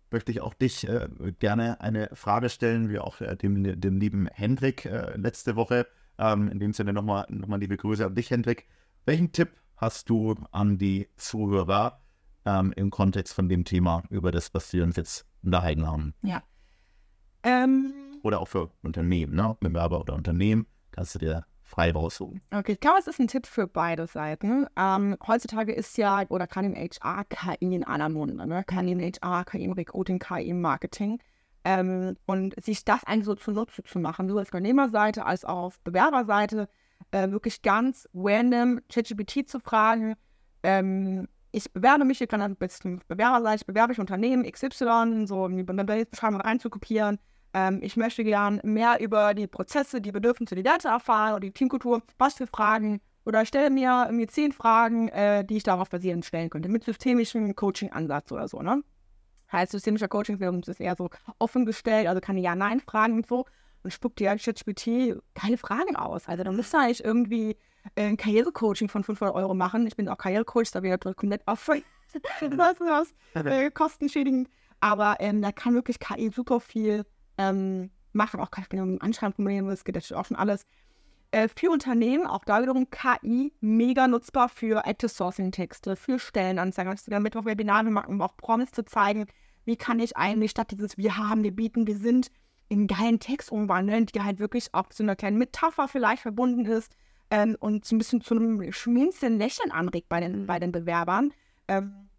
[SPEAKER 1] möchte ich auch dich äh, gerne eine Frage stellen, wie auch dem, dem lieben Hendrik letzte Woche. Ähm, in dem Sinne nochmal noch mal liebe Grüße an dich, Hendrik. Welchen Tipp hast du an die Zuhörer ähm, im Kontext von dem Thema, über das, was wir uns jetzt unterhalten haben?
[SPEAKER 2] Ja. Ähm,
[SPEAKER 1] oder auch für Unternehmen, ne? Bewerber oder Unternehmen, kannst du dir frei raussuchen.
[SPEAKER 2] Okay, ich glaube, es ist ein Tipp für beide Seiten. Ähm, heutzutage ist ja, oder kann im HR KI in aller Munde, ne? kann im HR, KI im Recruiting, KI im Marketing. Ähm, und sich das eigentlich so zunutze zu machen, sowohl auf Unternehmerseite als auch auf Bewerberseite, äh, wirklich ganz random ChatGPT zu fragen, ähm, ich bewerbe mich, ich kann dann bis zum Bewerberseite, bewerbe ich Unternehmen XY, so in die Beschreibung reinzukopieren, ähm, ich möchte gern mehr über die Prozesse, die Bedürfnisse, die Werte erfahren oder die Teamkultur. Was für Fragen? Oder stelle mir, mir zehn Fragen, äh, die ich darauf basierend stellen könnte, mit systemischem Coaching-Ansatz oder so, ne? Heißt, systemischer Coaching ist eher so offen gestellt, also keine Ja-Nein-Fragen und so. Und spuckt dir ChatGPT keine Fragen aus. Also dann müsste eigentlich irgendwie äh, ein Karrierecoaching von 500 Euro machen. Ich bin auch Karrierecoach, da bin ich komplett auf was, was, äh, kostenschädigend. Aber ähm, da kann wirklich KI super viel ähm, machen auch keine Anschreibenprobleme, das geht natürlich auch schon alles. Äh, für Unternehmen, auch da wiederum KI, mega nutzbar für Active Sourcing Texte, für Stellenanzeigen, du damit auf Webinare machen, um auch Promis zu zeigen, wie kann ich eigentlich statt dieses Wir haben, wir bieten, wir sind in geilen Text umwandeln, die halt wirklich auch zu einer kleinen Metapher vielleicht verbunden ist, ähm, und so ein bisschen zu einem schminzenden Lächeln anregt bei den, bei den Bewerbern. Ähm,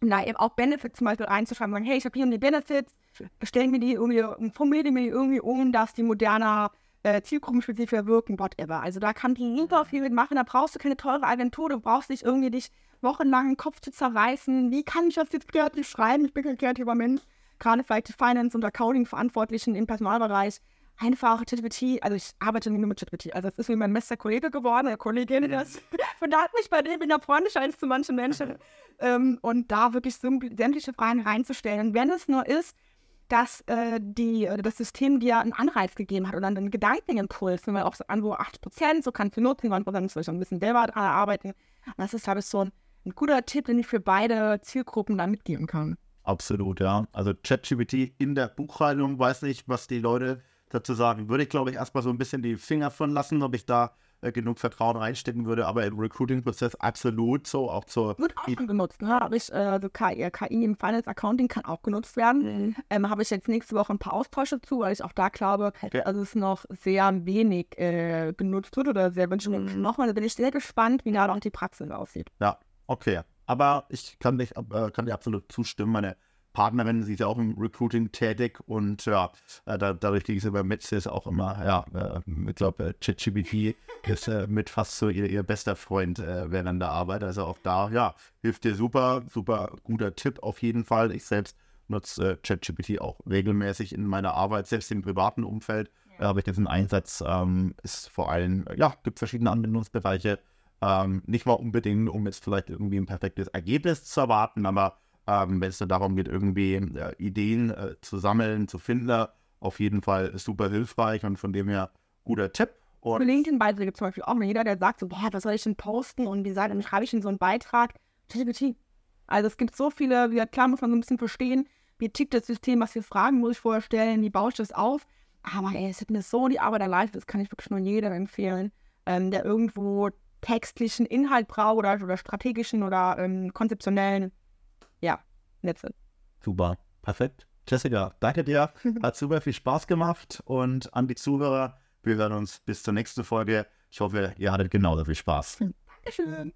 [SPEAKER 2] da eben auch Benefits zum Beispiel reinzuschreiben, sagen, hey, ich habe hier die Benefits, stellen mir die irgendwie, formulieren mir die irgendwie um, dass die moderner äh, zielgruppenspezifisch wirken, whatever. Also da kann die super viel mitmachen, da brauchst du keine teure Agentur, du brauchst nicht irgendwie dich wochenlang den Kopf zu zerreißen, wie kann ich das jetzt kreativ schreiben, ich bin kein kreativer Mensch, gerade vielleicht die Finance- und Accounting-Verantwortlichen im Personalbereich, einfach ChatGPT, also ich arbeite nur mit ChatGPT, also es ist wie mein bester Kollege geworden, eine Kollegin, das hat mich bei dem in der Freundschaft zu manchen Menschen. Ähm, und da wirklich sämtliche Fragen reinzustellen, wenn es nur ist, dass äh, die, äh, das System dir einen Anreiz gegeben hat oder einen Gedankenimpuls, wenn man auch so an so 8 Prozent, so kannst du nutzen, 9 Prozent soll ich ein bisschen selber daran arbeiten. Das ist, glaube ich, so ein, ein guter Tipp, den ich für beide Zielgruppen da mitgeben kann.
[SPEAKER 1] Absolut, ja. Also ChatGPT in der Buchhaltung, weiß nicht, was die Leute dazu sagen. Würde ich, glaube ich, erstmal so ein bisschen die Finger von lassen, ob ich da äh, genug Vertrauen reinstecken würde, aber im Recruiting-Prozess absolut so, auch zur...
[SPEAKER 2] Wird auch schon genutzt, ne? Habe ich, äh, also KI, KI im Finance Accounting kann auch genutzt werden. Mhm. Ähm, Habe ich jetzt nächste Woche ein paar Austausche zu, weil ich auch da glaube, okay. dass es noch sehr wenig äh, genutzt wird oder sehr wünschen mhm. nochmal. Da bin ich sehr gespannt, wie da noch die Praxis aussieht.
[SPEAKER 1] Ja, okay. Aber ich kann, dich, äh, kann dir absolut zustimmen. Meine Partnerin, sie ist ja auch im Recruiting tätig und ja, äh, da, dadurch ging sie bei Metz ist auch immer, ja, äh, ich glaube, äh, ChatGPT ist äh, mit fast so ihr, ihr bester Freund äh, während der Arbeit. Also auch da, ja, hilft dir super, super guter Tipp auf jeden Fall. Ich selbst nutze äh, ChatGPT auch regelmäßig in meiner Arbeit, selbst im privaten Umfeld ja. habe ich diesen Einsatz. Ähm, ist vor allem, ja, gibt verschiedene Anwendungsbereiche. Ähm, nicht mal unbedingt, um jetzt vielleicht irgendwie ein perfektes Ergebnis zu erwarten, aber ähm, wenn es darum geht, irgendwie äh, Ideen äh, zu sammeln, zu finden, auf jeden Fall super hilfreich und von dem her guter Tipp.
[SPEAKER 2] Und LinkedIn-Beiträge zum Beispiel auch mal jeder, der sagt so, boah, was soll ich denn posten und wie dann schreibe ich in so einen Beitrag. Also es gibt so viele, wie klar muss man so ein bisschen verstehen, wie tickt das System, was für Fragen muss ich vorher stellen, wie baue ich das auf. Aber ey, es hat mir so die Arbeit erleichtert, das kann ich wirklich nur jedem empfehlen, ähm, der irgendwo textlichen Inhalt braucht oder, oder strategischen oder ähm, konzeptionellen Netze.
[SPEAKER 1] Super, perfekt. Jessica, danke dir. Hat super viel Spaß gemacht. Und an die Zuhörer, wir hören uns bis zur nächsten Folge. Ich hoffe, ihr hattet genauso viel Spaß.
[SPEAKER 2] Dankeschön.